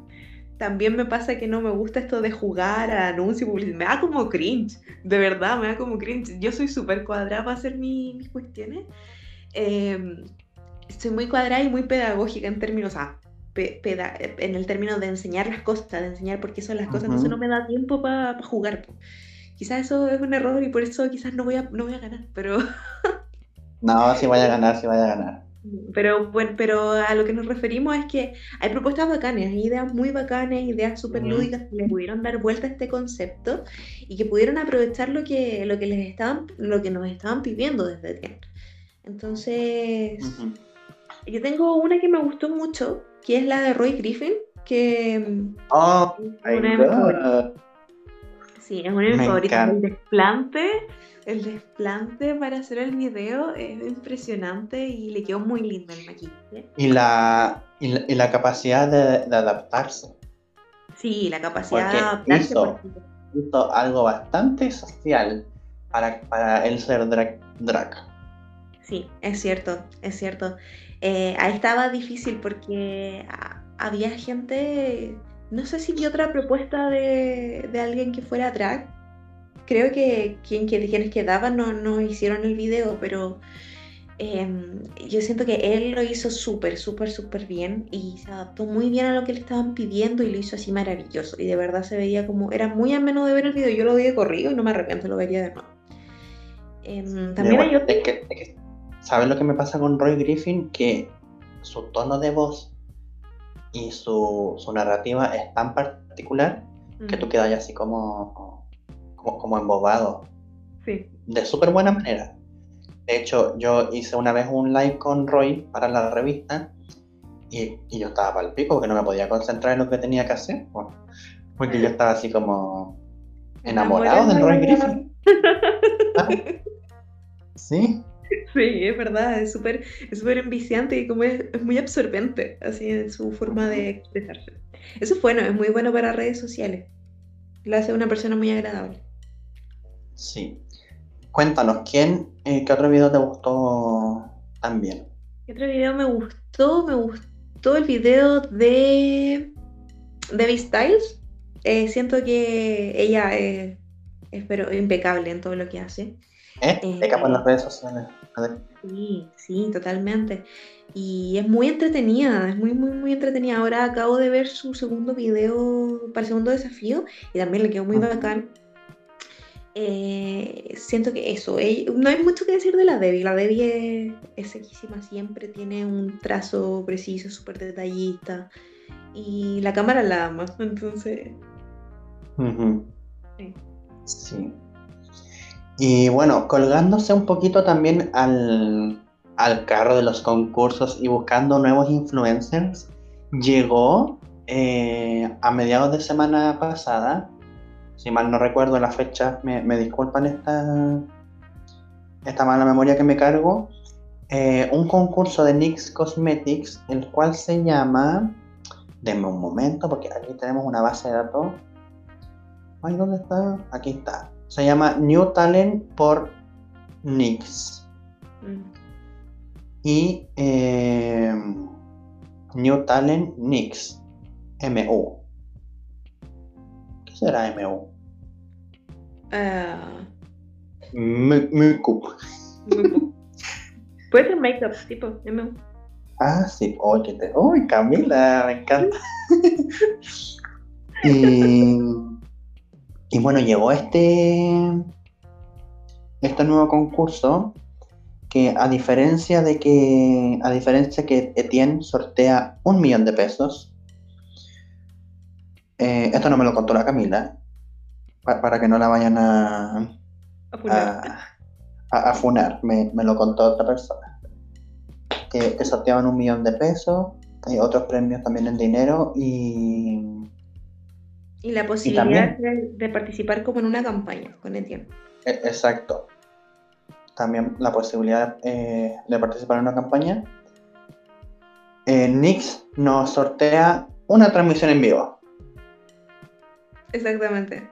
S3: también me pasa que no me gusta esto de jugar a anuncio publicidad. Me da como cringe, de verdad, me da como cringe. Yo soy súper cuadrada para hacer mis cuestiones. Eh, soy muy cuadrada y muy pedagógica en términos, ah, en el término de enseñar las cosas, de enseñar por qué son las cosas, entonces no me da tiempo para jugar. Quizás eso es un error y por eso quizás no voy a, no voy a ganar, pero...
S4: no, sí vaya a ganar, sí vaya a ganar.
S3: Pero bueno, pero a lo que nos referimos es que hay propuestas bacanas, ideas muy bacanas, ideas súper lúdicas que le pudieron dar vuelta a este concepto y que pudieron aprovechar lo que, lo que les estaban, lo que nos estaban pidiendo desde que Entonces, yo tengo una que me gustó mucho, que es la de Roy Griffin, que
S4: oh,
S3: es una Sí, es una de mis favoritas. El desplante el desplante para hacer el video es impresionante y le quedó muy lindo el maquillaje.
S4: Y la, y la, capacidad de, adaptarse.
S3: Sí, la capacidad de adaptarse.
S4: Hizo, algo bastante social para, para él ser drag, drag.
S3: Sí, es cierto, es cierto. Eh, ahí estaba difícil porque había gente, no sé si vi otra propuesta de, de alguien que fuera drag, creo que quien, quienes quedaban no, no hicieron el video, pero em, yo siento que él lo hizo súper, súper, súper bien y se adaptó muy bien a lo que le estaban pidiendo y lo hizo así maravilloso. Y de verdad se veía como, era muy ameno de ver el video, yo lo vi de corrido y no me arrepiento, lo vería de nuevo. Em, también hay otro...
S4: ¿Sabes lo que me pasa con Roy Griffin? Que su tono de voz y su, su narrativa es tan particular que tú quedas así como como, embobado.
S3: Sí.
S4: De súper buena manera. De hecho, yo hice una vez un live con Roy para la revista y, yo estaba para el pico porque no me podía concentrar en lo que tenía que hacer. porque yo estaba así como enamorado del Roy Griffin. ¿Sí?
S3: Sí, es verdad, es súper es súper enviciante y como es, muy absorbente, así en su forma de expresarse. Eso es bueno, es muy bueno para redes sociales. Lo hace una persona muy agradable.
S4: Sí. Cuéntanos, ¿quién, eh, qué otro video te gustó también?
S3: ¿Qué otro video me gustó? Me gustó el video de Debbie Styles. Eh, siento que ella es, pero impecable en todo lo que hace.
S4: ¿Eh? en las redes sociales.
S3: Sí, sí, totalmente. Y es muy entretenida, es muy, muy, muy entretenida. Ahora acabo de ver su segundo video para el segundo desafío y también le quedó muy bacán Eh, siento que eso, ella- no hay mucho que decir de la Debbie. La Debbie es, es sequísima siempre, tiene un trazo preciso, súper detallista. Y la cámara la ama, entonces. Sí.
S4: Sí. Y bueno, colgándose un poquito también al, al carro de los concursos y buscando nuevos influencers, llegó eh, a mediados de semana pasada, si mal no recuerdo la fecha, me, disculpan esta, esta mala memoria que me cargo, eh, un concurso de NYX Cosmetics, el cual se llama, denme un momento porque aquí tenemos una base de datos. Ay, ¿dónde está? Aquí está. Se llama New Talent por NYX.
S3: Mm.
S4: Y eh, New Talent NYX. MU. ¿Qué será MU?
S3: Ah,
S4: M- Makeup.
S3: Puede ser make-up, tipo. MU.
S4: Ah, sí. Oye, te... Uy, Camila, me encanta. y, y bueno, llegó este, este nuevo concurso que a diferencia de que, a diferencia que Etienne sortea un millón de pesos, eh, esto no me lo contó la Camila, pa- para que no la vayan a,
S3: A funar.
S4: a, a- a funar, me, me lo contó otra persona. Que, que sorteaban un millón de pesos, y otros premios también en dinero y
S3: Y la posibilidad de, de participar como en una campaña con Etienne.
S4: e- exacto. También la posibilidad eh, de participar en una campaña. Eh, Nix nos sortea una transmisión en vivo.
S3: Exactamente.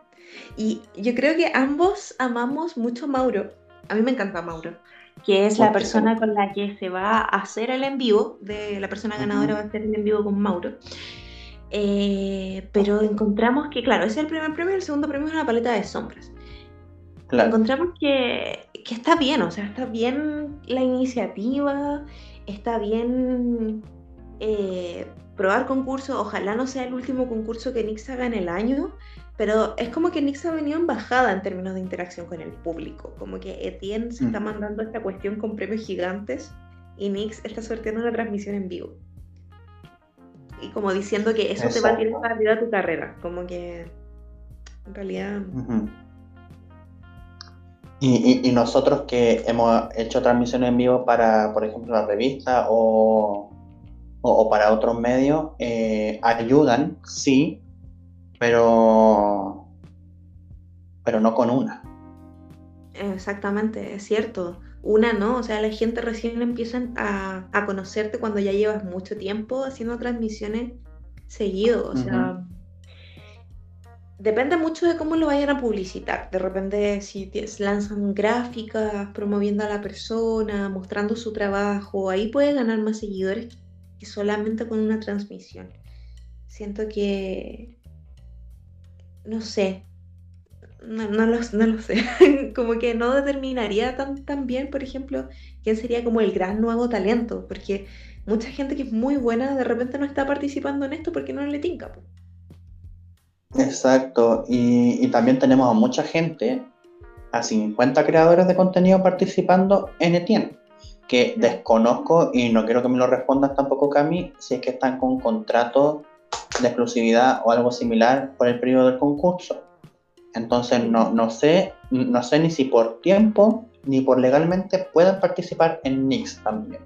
S3: Y yo creo que ambos amamos mucho a Mauro. A mí me encanta Mauro, que es la persona con la que se va a hacer el en vivo. De la persona ganadora va a hacer el en vivo con Mauro. Eh, pero encontramos que, claro, ese es el primer premio. El segundo premio es una paleta de sombras.
S4: Claro.
S3: Encontramos que, que está bien, o sea, está bien la iniciativa, está bien eh, probar concursos. Ojalá no sea el último concurso que Nix haga en el año, pero es como que Nix ha venido en bajada en términos de interacción con el público. Como que Etienne se está
S4: Mm.
S3: mandando esta cuestión con premios gigantes y Nix está sorteando una transmisión en vivo. Y como diciendo que eso te va a tirar para arriba tu carrera. Como que en realidad.
S4: Y, y- y nosotros que hemos hecho transmisiones en vivo para, por ejemplo, la revista o, o- o para otros medios, eh, ayudan, sí, pero, pero no con una.
S3: Exactamente, es cierto. Una no, o sea, la gente recién empieza a, a conocerte cuando ya llevas mucho tiempo haciendo transmisiones seguido. O sea, depende mucho de cómo lo vayan a publicitar. De repente, si lanzan gráficas promoviendo a la persona, mostrando su trabajo, ahí puede ganar más seguidores que solamente con una transmisión. Siento que, no sé, no, no lo, no lo sé. como que no determinaría tan, tan bien, por ejemplo, quién sería como el gran nuevo talento, porque mucha gente que es muy buena de repente no está participando en esto porque no le tinca.
S4: Exacto, y, y también tenemos a mucha gente, a 50 creadores de contenido participando en Etienne, que desconozco y no quiero que me lo respondas tampoco, Cami, si es que están con contrato de exclusividad o algo similar por el periodo del concurso. Entonces no, no sé, no sé ni si por tiempo ni por legalmente puedan participar en Nix también.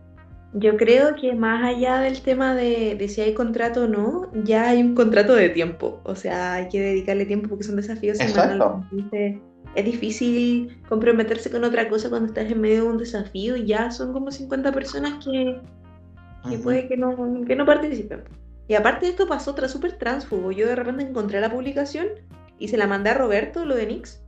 S3: Yo creo que más allá del tema de, de si hay contrato o no, ya hay un contrato de tiempo. O sea, hay que dedicarle tiempo porque son desafíos
S4: Exacto.
S3: semanales. Es difícil comprometerse con otra cosa cuando estás en medio de un desafío y ya son como 50 personas que, que
S4: Ujú.
S3: puede que no, que no participen. Y aparte esto pasó otra súper transfugo. Yo de repente encontré la publicación y se la mandé a Roberto, lo de Nix,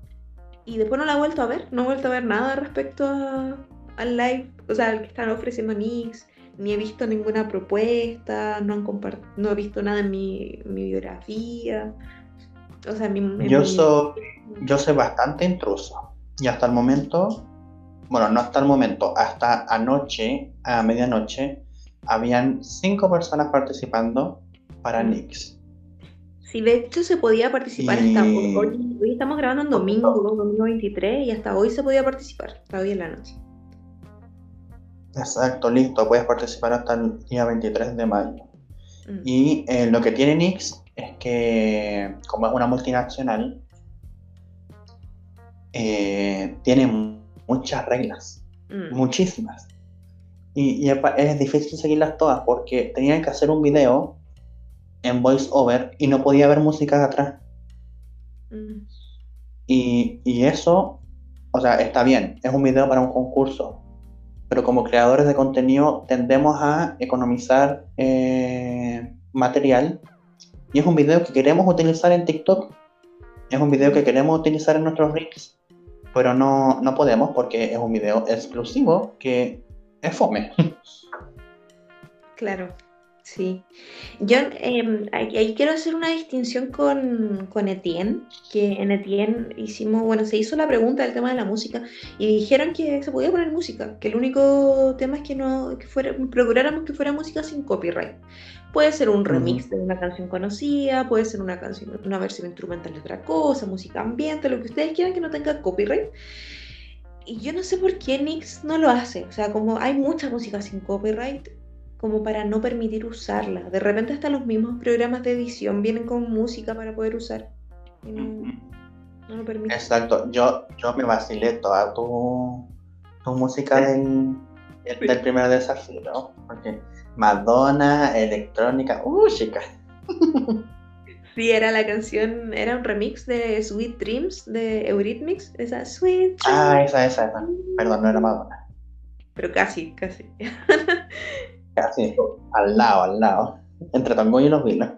S3: y después no la he vuelto a ver. No he vuelto a ver nada respecto a- al live, o sea, al que están ofreciendo Nix. Ni he visto ninguna propuesta, no, han compart- no he visto nada en mi, mi biografía. O sea, mi,
S4: Yo soy, yo soy bastante intruso. Y hasta el momento, bueno, no hasta el momento, hasta anoche, a medianoche, habían cinco personas participando para
S3: Mm.
S4: Nix.
S3: Sí, de hecho se podía participar
S4: Y-
S3: hasta hoy. Hoy, hoy estamos grabando en domingo, domingo 23, y hasta hoy se podía participar, hasta hoy en la noche.
S4: Exacto, listo, puedes participar hasta el día 23 de mayo.
S3: Mm.
S4: Y eh, lo que tiene Nix es que, como es una multinacional, eh, tiene mu- muchas reglas,
S3: Mm.
S4: muchísimas. Y, y es difícil seguirlas todas porque tenían que hacer un video en voice over y no podía haber música atrás.
S3: Mm.
S4: Y, y eso, o sea, está bien, es un video para un concurso, pero como creadores de contenido tendemos a economizar eh, material y es un video que queremos utilizar en TikTok, es un video que queremos utilizar en nuestros reels, pero no, no podemos porque es un video exclusivo que es fome.
S3: Claro, sí. Yo em, ahí, ahí quiero hacer una distinción con, con Etienne, que en Etienne hicimos, bueno, se hizo la pregunta del tema de la música y dijeron que se podía poner música, que el único tema es que no, que fuera, procuráramos que fuera música sin copyright. Puede ser un remix de una canción conocida, puede ser una canción, una versión instrumental de otra cosa, música ambiente, lo que ustedes quieran que no tenga copyright. Y yo no sé por qué Nix no lo hace. O sea, como hay mucha música sin copyright, como para no permitir usarla. De repente hasta los mismos programas de edición vienen con música para poder usar. Y no, no lo permiten.
S4: Exacto, yo, yo me vacilé toda tu, tu música del, del, del primer desafío, ¿no? Porque Madonna, electrónica, uh, chica.
S3: Sí, era la canción, era un remix de Sweet Dreams de Eurythmics. Esa Sweet Dreams.
S4: Ah, esa, esa, esa. Perdón, no era Madonna.
S3: Pero casi, casi.
S4: Casi, al lado, al lado. Entre Tongo y los vinos.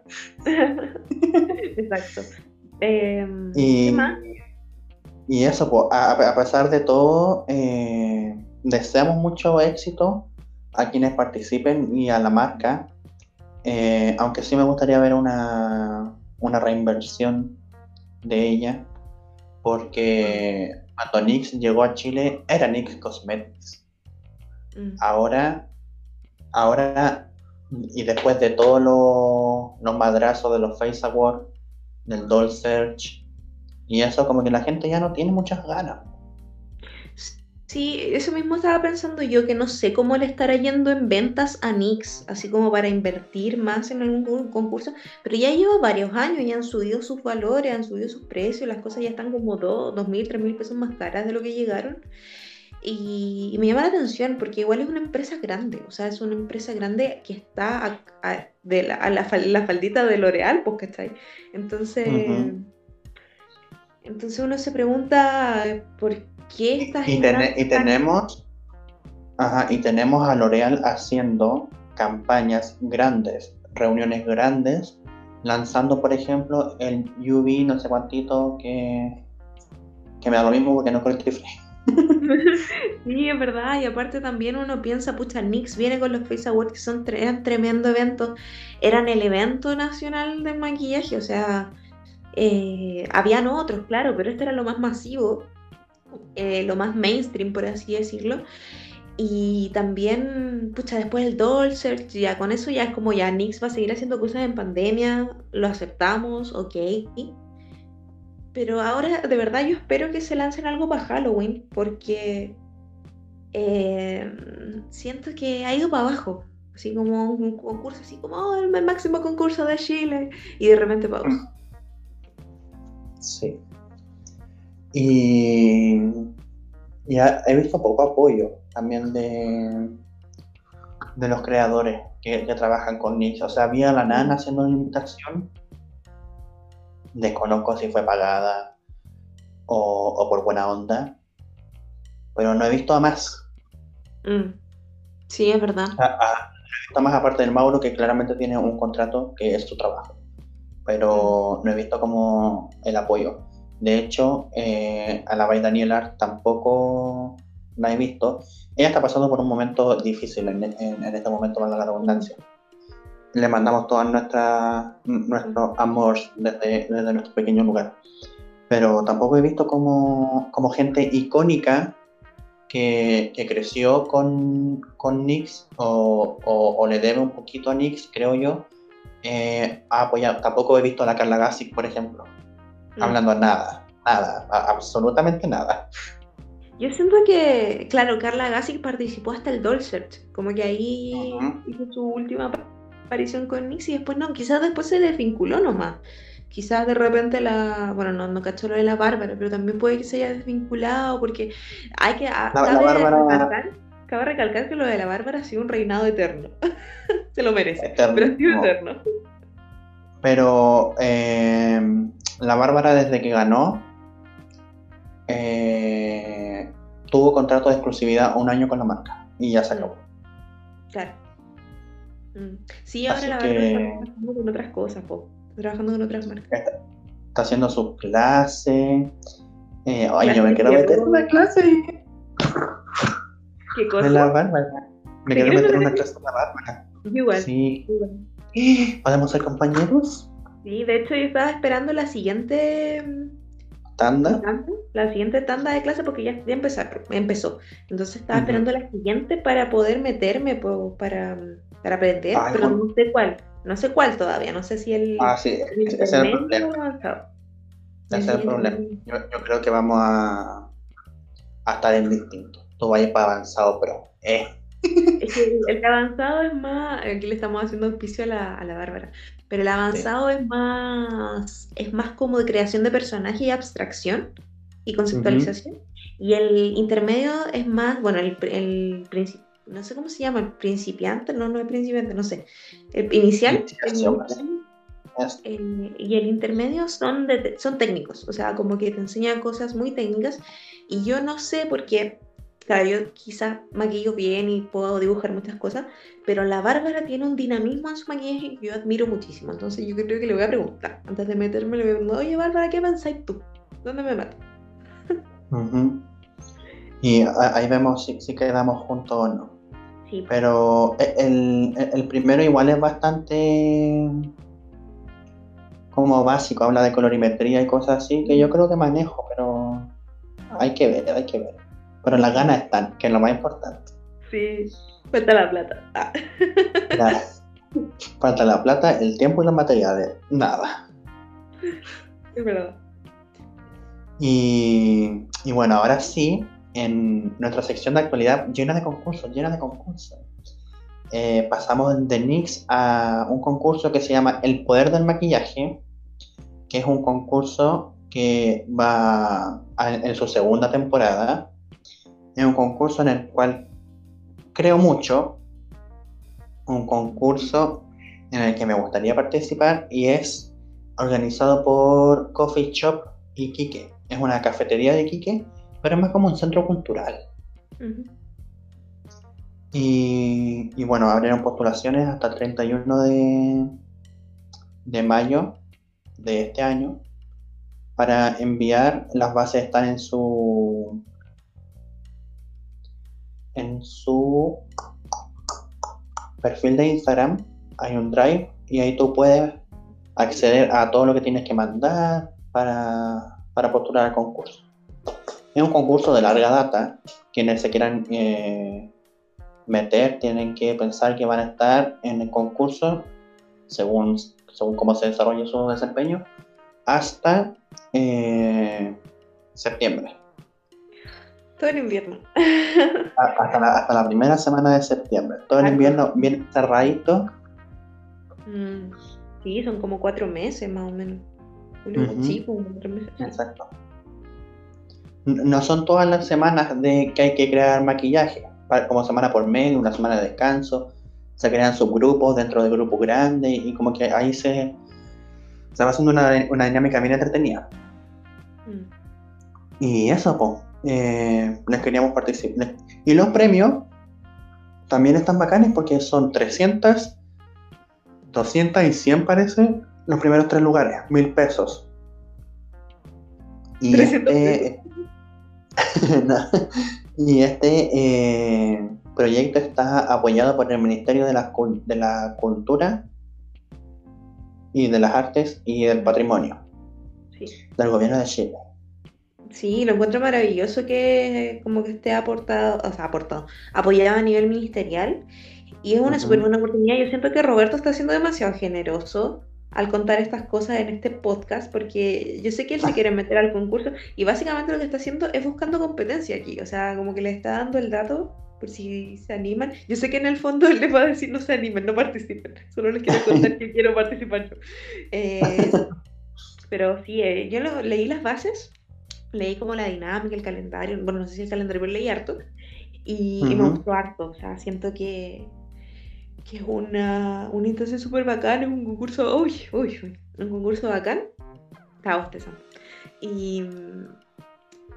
S3: Exacto. Em,
S4: Y,
S3: ¿Qué más?
S4: y eso, pues, a, a pesar de todo, eh, deseamos mucho éxito a quienes participen y a la marca. eh, aunque sí me gustaría ver una, una reinversión de ella, porque cuando Nix llegó a Chile era Nix Cosmetics.
S3: Mm.
S4: Ahora, ahora, y después de todos los, madrazos de los Face Awards, del Doll Search, y eso como que la gente ya no tiene muchas ganas.
S3: Sí, eso mismo estaba pensando yo, que no sé cómo le estará yendo en ventas a Nix, así como para invertir más en algún con- concurso, pero ya lleva varios años y han subido sus valores, han subido sus precios, las cosas ya están como dos, dos mil, tres mil pesos más caras de lo que llegaron. Y, y me llama la atención porque igual es una empresa grande, o sea, es una empresa grande que está a, a- de la, a la, fal- la faldita de L'Oreal, pues, ¿cachai? Entonces,
S4: Ujú.
S3: entonces uno se pregunta por qué estas
S4: Y, y tenemos, ajá, y tenemos a L'Oreal haciendo campañas grandes, reuniones grandes, lanzando, por ejemplo, el UV no sé cuántito que, que me da lo mismo porque no cruelty free.
S3: Sí, es verdad, y aparte también uno piensa, pucha, Nix viene con los Face Awards, que son tre- tremendo evento, eran el evento nacional del maquillaje, o sea, eh, habían otros, claro, pero este era lo más masivo, eh, lo más mainstream, por así decirlo, y también, pucha, después el Doll ya con eso ya es como ya Nix va a seguir haciendo cosas en pandemia, lo aceptamos, ok, pero ahora de verdad yo espero que se lancen algo para Halloween, porque eh, siento que ha ido para abajo. Así como un concurso, así como "Oh, el máximo concurso de Chile. Y de repente para abajo.
S4: Sí. Y ya he visto poco apoyo también de, de los creadores que, trabajan con Nix. O sea, había la Nana haciendo una invitación. Desconozco si fue pagada o, o por buena onda. Pero no he visto a más.
S3: Mm. Sí, es verdad.
S4: A- a- no he visto más aparte del Mauro, que claramente tiene un contrato que es su trabajo. Pero no he visto como el apoyo. De hecho, eh, a la Bay Daniela tampoco la he visto. Ella está pasando por un momento difícil en, en- en este momento, valga la redundancia. Le mandamos todo nuestra, nuestro amor desde, desde nuestro pequeño lugar. Pero tampoco he visto como, como gente icónica que, que creció con, con Nix o, o- o le debe un poquito a Nix, creo yo, eh, ha apoyado. Tampoco he visto a la Carla Gassic, por ejemplo,
S3: Mm.
S4: hablando nada, nada, a- absolutamente nada.
S3: Yo siento que, claro, Carla Gassi participó hasta el Dolcet, como que ahí
S4: Ujú.
S3: hizo su última aparición con Nix y después no, quizás después se desvinculó nomás. Quizás de repente la, bueno, no, no cacho lo de la Bárbara, pero también puede que se haya desvinculado porque hay que, a-
S4: La- la
S3: cabe
S4: Bárbara-
S3: recalcar, cabe recalcar que lo de la Bárbara ha sido un reinado eterno. se lo merece,
S4: Eterno.
S3: pero ha sido eterno.
S4: Pero eh, la Bárbara desde que ganó eh, tuvo contrato de exclusividad un año con la marca y ya se acabó.
S3: Claro. Mm. Sí, ahora
S4: Así
S3: la
S4: que-
S3: está trabajando con otras cosas, po. Está trabajando con otras marcas.
S4: Está haciendo sus clases. Eh, ay, yo me quiero meter en una clase
S3: ¿Qué cosa?
S4: de la Bárbara. Me
S3: ¿Te
S4: quiero meter en una clase de la Bárbara.
S3: Igual.
S4: Sí.
S3: igual.
S4: ¿Podemos ser compañeros?
S3: Sí, de hecho yo estaba esperando la siguiente mm,
S4: ¿Tanda?
S3: la siguiente tanda de clase porque ya, ya empezar- empezó. Entonces estaba esperando la siguiente para poder meterme po- para, para aprender,
S4: Ay,
S3: pero
S4: bueno.
S3: no sé cuál. No sé cuál todavía, no sé si el,
S4: Ah, sí,
S3: el
S4: ese es el problema. Ese es el problema. Yo, yo creo que vamos a, a estar en distinto. Tú vayas para avanzado, pero eh.
S3: Es que el, el avanzado es más, aquí le estamos haciendo auspicio a la, a la Bárbara, pero el avanzado es más, es más como de creación de personaje y abstracción y conceptualización. Y el intermedio es más, bueno, el, el no sé cómo se llama, el principiante, no, no es principiante, no sé, el inicial, el y el intermedio son, de- son técnicos, o sea, como que te enseñan cosas muy técnicas. Y yo no sé por qué, claro, yo quizás maquillo bien y puedo dibujar muchas cosas, pero la Bárbara tiene un dinamismo en su maquillaje que yo admiro muchísimo, entonces yo creo que le voy a preguntar, antes de meterme le voy a preguntar, oye Bárbara, ¿qué pensáis tú? ¿Dónde me meto?
S4: Ujú. Y a- ahí vemos si, si quedamos juntos o no.
S3: Sí,
S4: Pero e- el, el- el primero igual es bastante como básico, habla de colorimetría y cosas así, que yo creo que manejo, pero hay que ver, hay que ver. Pero las ganas están, que es lo más importante.
S3: sí, falta la plata. Ah.
S4: La- falta la plata, el tiempo y los materiales, nada.
S3: Es verdad.
S4: Y, y bueno, ahora sí, en nuestra sección de actualidad llena de concursos, llena de concursos. Eh, pasamos de NYX a un concurso que se llama El Poder del Maquillaje, que es un concurso que va a- en su segunda temporada. Es un concurso en el cual creo mucho, un concurso en el que me gustaría participar y es organizado por Coffee Shop Iquique. Es una cafetería de Iquique, pero es más como un centro cultural. Y, y bueno, abrieron postulaciones hasta el 31 de, de mayo de este año para enviar. Las bases están en su en su perfil de Instagram. Hay un drive y ahí tú puedes acceder a todo lo que tienes que mandar para, para postular al concurso. Es un concurso de larga data. Quienes se quieran eh, meter tienen que pensar que van a estar en el concurso según, según cómo se desarrolle su desempeño hasta eh, septiembre.
S3: Todo el invierno.
S4: A- Hasta la, hasta la primera semana de septiembre. Todo el invierno bien cerradito.
S3: Mm, Sí, son como cuatro meses más o menos. Julio,
S4: Ujú.
S3: Sí, como cuatro meses.
S4: Exacto. No son todas las semanas de que hay que crear maquillaje, como semana por medio, una semana de descanso, se crean subgrupos dentro de grupos grandes y como que ahí se, se va haciendo una, una dinámica bien entretenida.
S3: Mm.
S4: Y eso, pues, les queríamos participar. Y los premios también están bacanes porque son 300, 200 y 100 parece, los primeros tres lugares, mil pesos. Y
S3: 300
S4: este, No. y este eh, proyecto está apoyado por el Ministerio de la, de la Cultura y de las Artes y del Patrimonio
S3: Sí.
S4: del Gobierno de Chile.
S3: Sí, lo encuentro maravilloso que como que esté aportado, o sea, aportado, apoyado a nivel ministerial. Y es una
S4: Ujú.
S3: súper buena oportunidad. Yo siento que Roberto está siendo demasiado generoso al contar estas cosas en este podcast, porque yo sé que él se quiere meter al concurso y básicamente lo que está haciendo es buscando competencia aquí. O sea, como que le está dando el dato por si se animan. Yo sé que en el fondo él les va a decir no se animen, no participen. Solo les quiero contar que quiero participar yo. Eh, pero sí, eh, yo lo- leí las bases, leí como la dinámica, el calendario, bueno, no sé si el calendario, pero leí harto. Y, y me gustó harto, o sea, siento que, que es una, una instancia súper bacana, es un concurso, uy, uy, uy, un concurso bacán. Está bostezando. Y,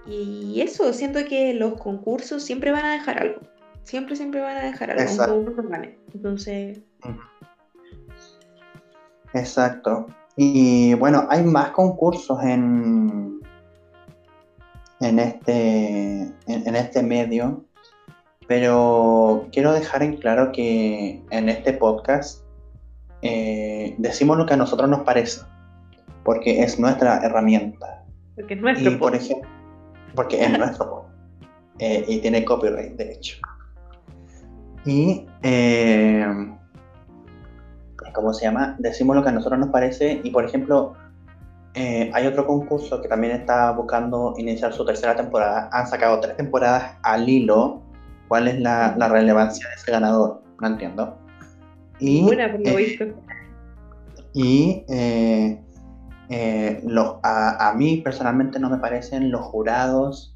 S3: y eso, siento que los concursos siempre van a dejar algo. Siempre, siempre van a dejar algo,
S4: Exacto.
S3: aunque uno no gane. Entonces,
S4: Exacto. Y bueno, hay más concursos en, en, este, en, en este medio, pero quiero dejar en claro que en este podcast eh, decimos lo que a nosotros nos parece, porque es nuestra herramienta.
S3: porque es nuestro
S4: Y por ejemplo, porque es nuestro podcast eh, y tiene copyright, de hecho. Y, eh, ¿cómo se llama? Decimos lo que a nosotros nos parece y, por ejemplo, eh, hay otro concurso que también está buscando iniciar su tercera temporada. Han sacado tres temporadas al hilo. ¿Cuál es la, la relevancia de ese ganador? No entiendo. Y,
S3: Buena, por lo
S4: eh,
S3: visto.
S4: y eh, eh, los- a, a mí personalmente no me parecen los jurados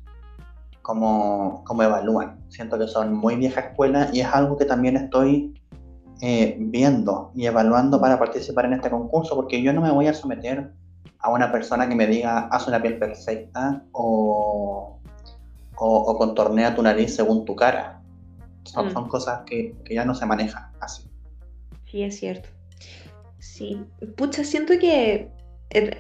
S4: como, como evalúan. Siento que son muy vieja escuela y es algo que también estoy eh, viendo y evaluando para participar en este concurso, porque yo no me voy a someter a una persona que me diga haz una piel perfecta o, o, o contornea tu nariz según tu cara. Son,
S3: Mm.
S4: son cosas que, que ya no se manejan así.
S3: Sí, es cierto. Sí. Pucha, siento que en,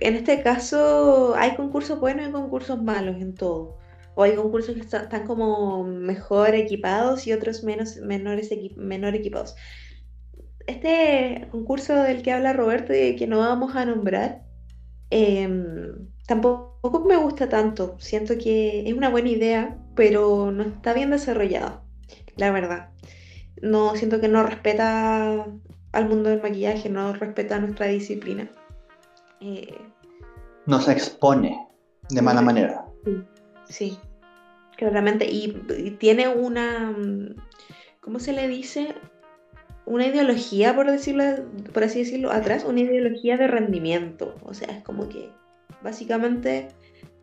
S3: este caso hay concursos buenos y concursos malos en todo. O hay concursos que está- están como mejor equipados y otros menos, menores equi- menor equipados. Este concurso del que habla Roberto y que no vamos a nombrar, em, tampoco me gusta tanto. Siento que es una buena idea, pero no está bien desarrollado, la verdad. No, siento que no respeta al mundo del maquillaje, no respeta nuestra disciplina. Eh,
S4: No se expone de mala manera.
S3: sí, claramente. Y, y tiene una, mm, ¿cómo se le dice? Una ideología, por decirlo, por así decirlo, atrás, una ideología de rendimiento. O sea, es como que básicamente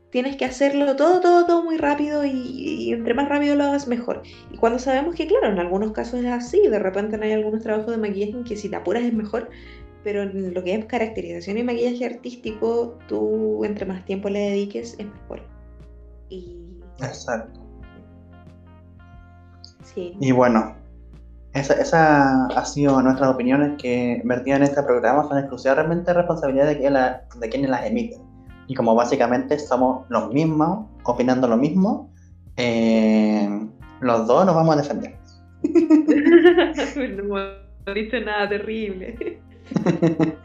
S3: tienes que hacerlo todo, todo, todo muy rápido y, y entre más rápido lo hagas mejor. Y cuando sabemos que, claro, en algunos casos es así, de repente hay algunos trabajos de maquillaje en que si te apuras es mejor, pero en lo que es caracterización y maquillaje artístico, tú entre más tiempo le dediques es mejor. Y
S4: Exacto.
S3: sí,
S4: Y bueno, esa, esa ha sido nuestras opiniones que vertidas en este programa. Son exclusivamente responsabilidad de, quien la- de quienes las emiten. Y como básicamente somos los mismos, opinando lo mismo, eh, los dos nos vamos a defender.
S3: no hemos dicho nada terrible.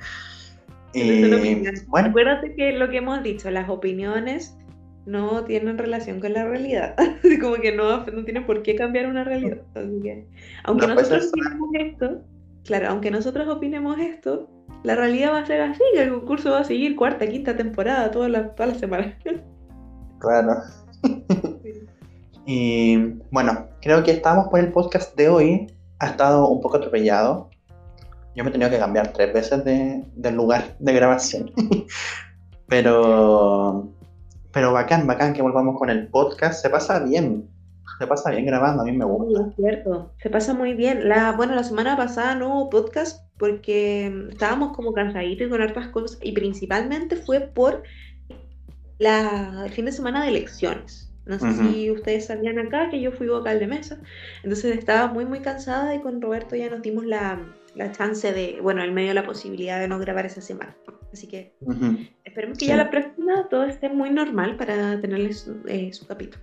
S3: opinión.
S4: bueno,
S3: Acuérdate que lo que hemos dicho, las opiniones no tienen relación con la realidad. Como que no, no tienen por qué cambiar una realidad. Así que, aunque
S4: No ser
S3: nosotros opinemos esto, claro, aunque nosotros opinemos esto, la realidad va a ser así, que el concurso va a seguir cuarta, quinta temporada, toda la, toda la semana.
S4: claro. y bueno, creo que estamos por el podcast de hoy. Ha estado un poco atropellado. Yo me he tenido que cambiar tres veces de, del lugar de grabación. pero, pero bacán, bacán que volvamos con el podcast. Se pasa bien. Se pasa bien grabando, a mí me
S3: Sí,
S4: gusta.
S3: es cierto, se pasa muy bien. La, bueno, la semana pasada no hubo podcast porque mm, estábamos como cansaditos y con hartas cosas y principalmente fue por la, el fin de semana de elecciones. No sé si ustedes sabían acá que yo fui vocal de mesa, entonces estaba muy muy cansada y con Roberto ya nos dimos la, la chance de, bueno, el medio de la posibilidad de no grabar esa semana. Así que
S4: Ujú.
S3: esperemos que
S4: Sí.
S3: ya la próxima todo esté muy normal para tenerles eh, su capítulo.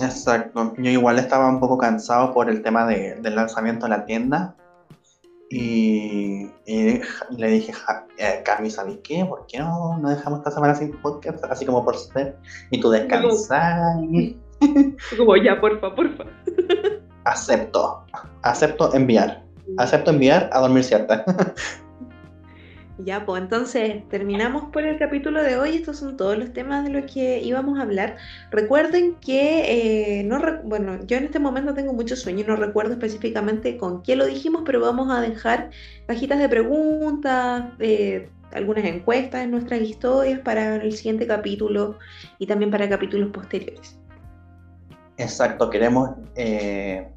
S4: Exacto. Yo igual estaba un poco cansado por el tema de- del lanzamiento de la tienda. Y, y le dije, ja- eh, Cami, ¿sabes qué? ¿Por qué no, no dejamos esta semana sin podcast? Así como por ser. Y tú descansar.
S3: Como ya, porfa, porfa.
S4: acepto. Acepto enviar. Acepto enviar a dormir cierta.
S3: Ya, pues entonces terminamos por el capítulo de hoy. Estos son todos los temas de los que íbamos a hablar. Recuerden que, eh, no bueno, yo en este momento tengo mucho sueño, no recuerdo específicamente con qué lo dijimos, pero vamos a dejar cajitas de preguntas, eh, algunas encuestas en nuestras historias para el siguiente capítulo y también para capítulos posteriores.
S4: Exacto, queremos eh,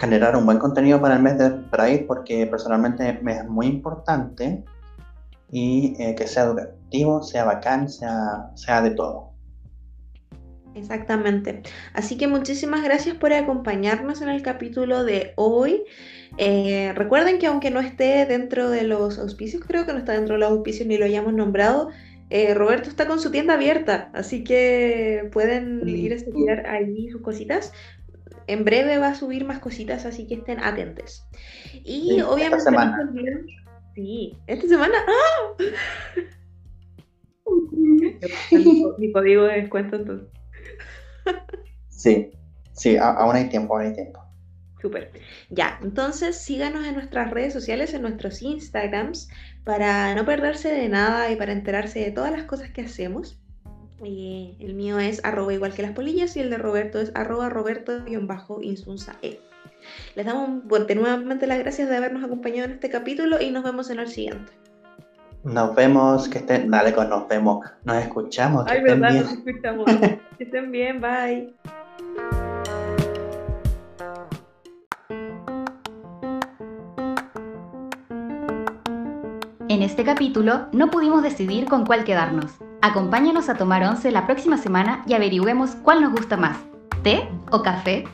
S4: generar un buen contenido para el mes de Pride porque personalmente me es muy importante y eh, que sea educativo, sea bacán, sea, sea de todo.
S3: Exactamente. Así que muchísimas gracias por acompañarnos en el capítulo de hoy. Eh, recuerden que aunque no esté dentro de los auspicios, creo que no está dentro de los auspicios ni lo hayamos nombrado, eh, Roberto está con su tienda abierta, así que pueden ir a estudiar ahí sus cositas. En breve va a subir más cositas, así que estén atentos. Y obviamente... Sí, esta semana. ¡Ah! Mi código de descuento entonces.
S4: Sí, sí, aún hay tiempo, aún hay tiempo.
S3: Súper. Ya, entonces síganos en nuestras redes sociales, en nuestros Instagrams, para no perderse de nada y para enterarse de todas las cosas que hacemos. El mío es arroba igual que las polillas y el de Roberto es arroba roberto-insunza e. Les damos nuevamente las gracias de habernos acompañado en este capítulo y nos vemos en el siguiente.
S4: Nos vemos, que estén, dale con nos vemos, nos escuchamos. Que
S3: Ay, estén verdad, bien. nos escuchamos. que estén bien, bye.
S2: En este capítulo no pudimos decidir con cuál quedarnos. Acompáñanos a tomar once la próxima semana y averigüemos cuál nos gusta más, té o café.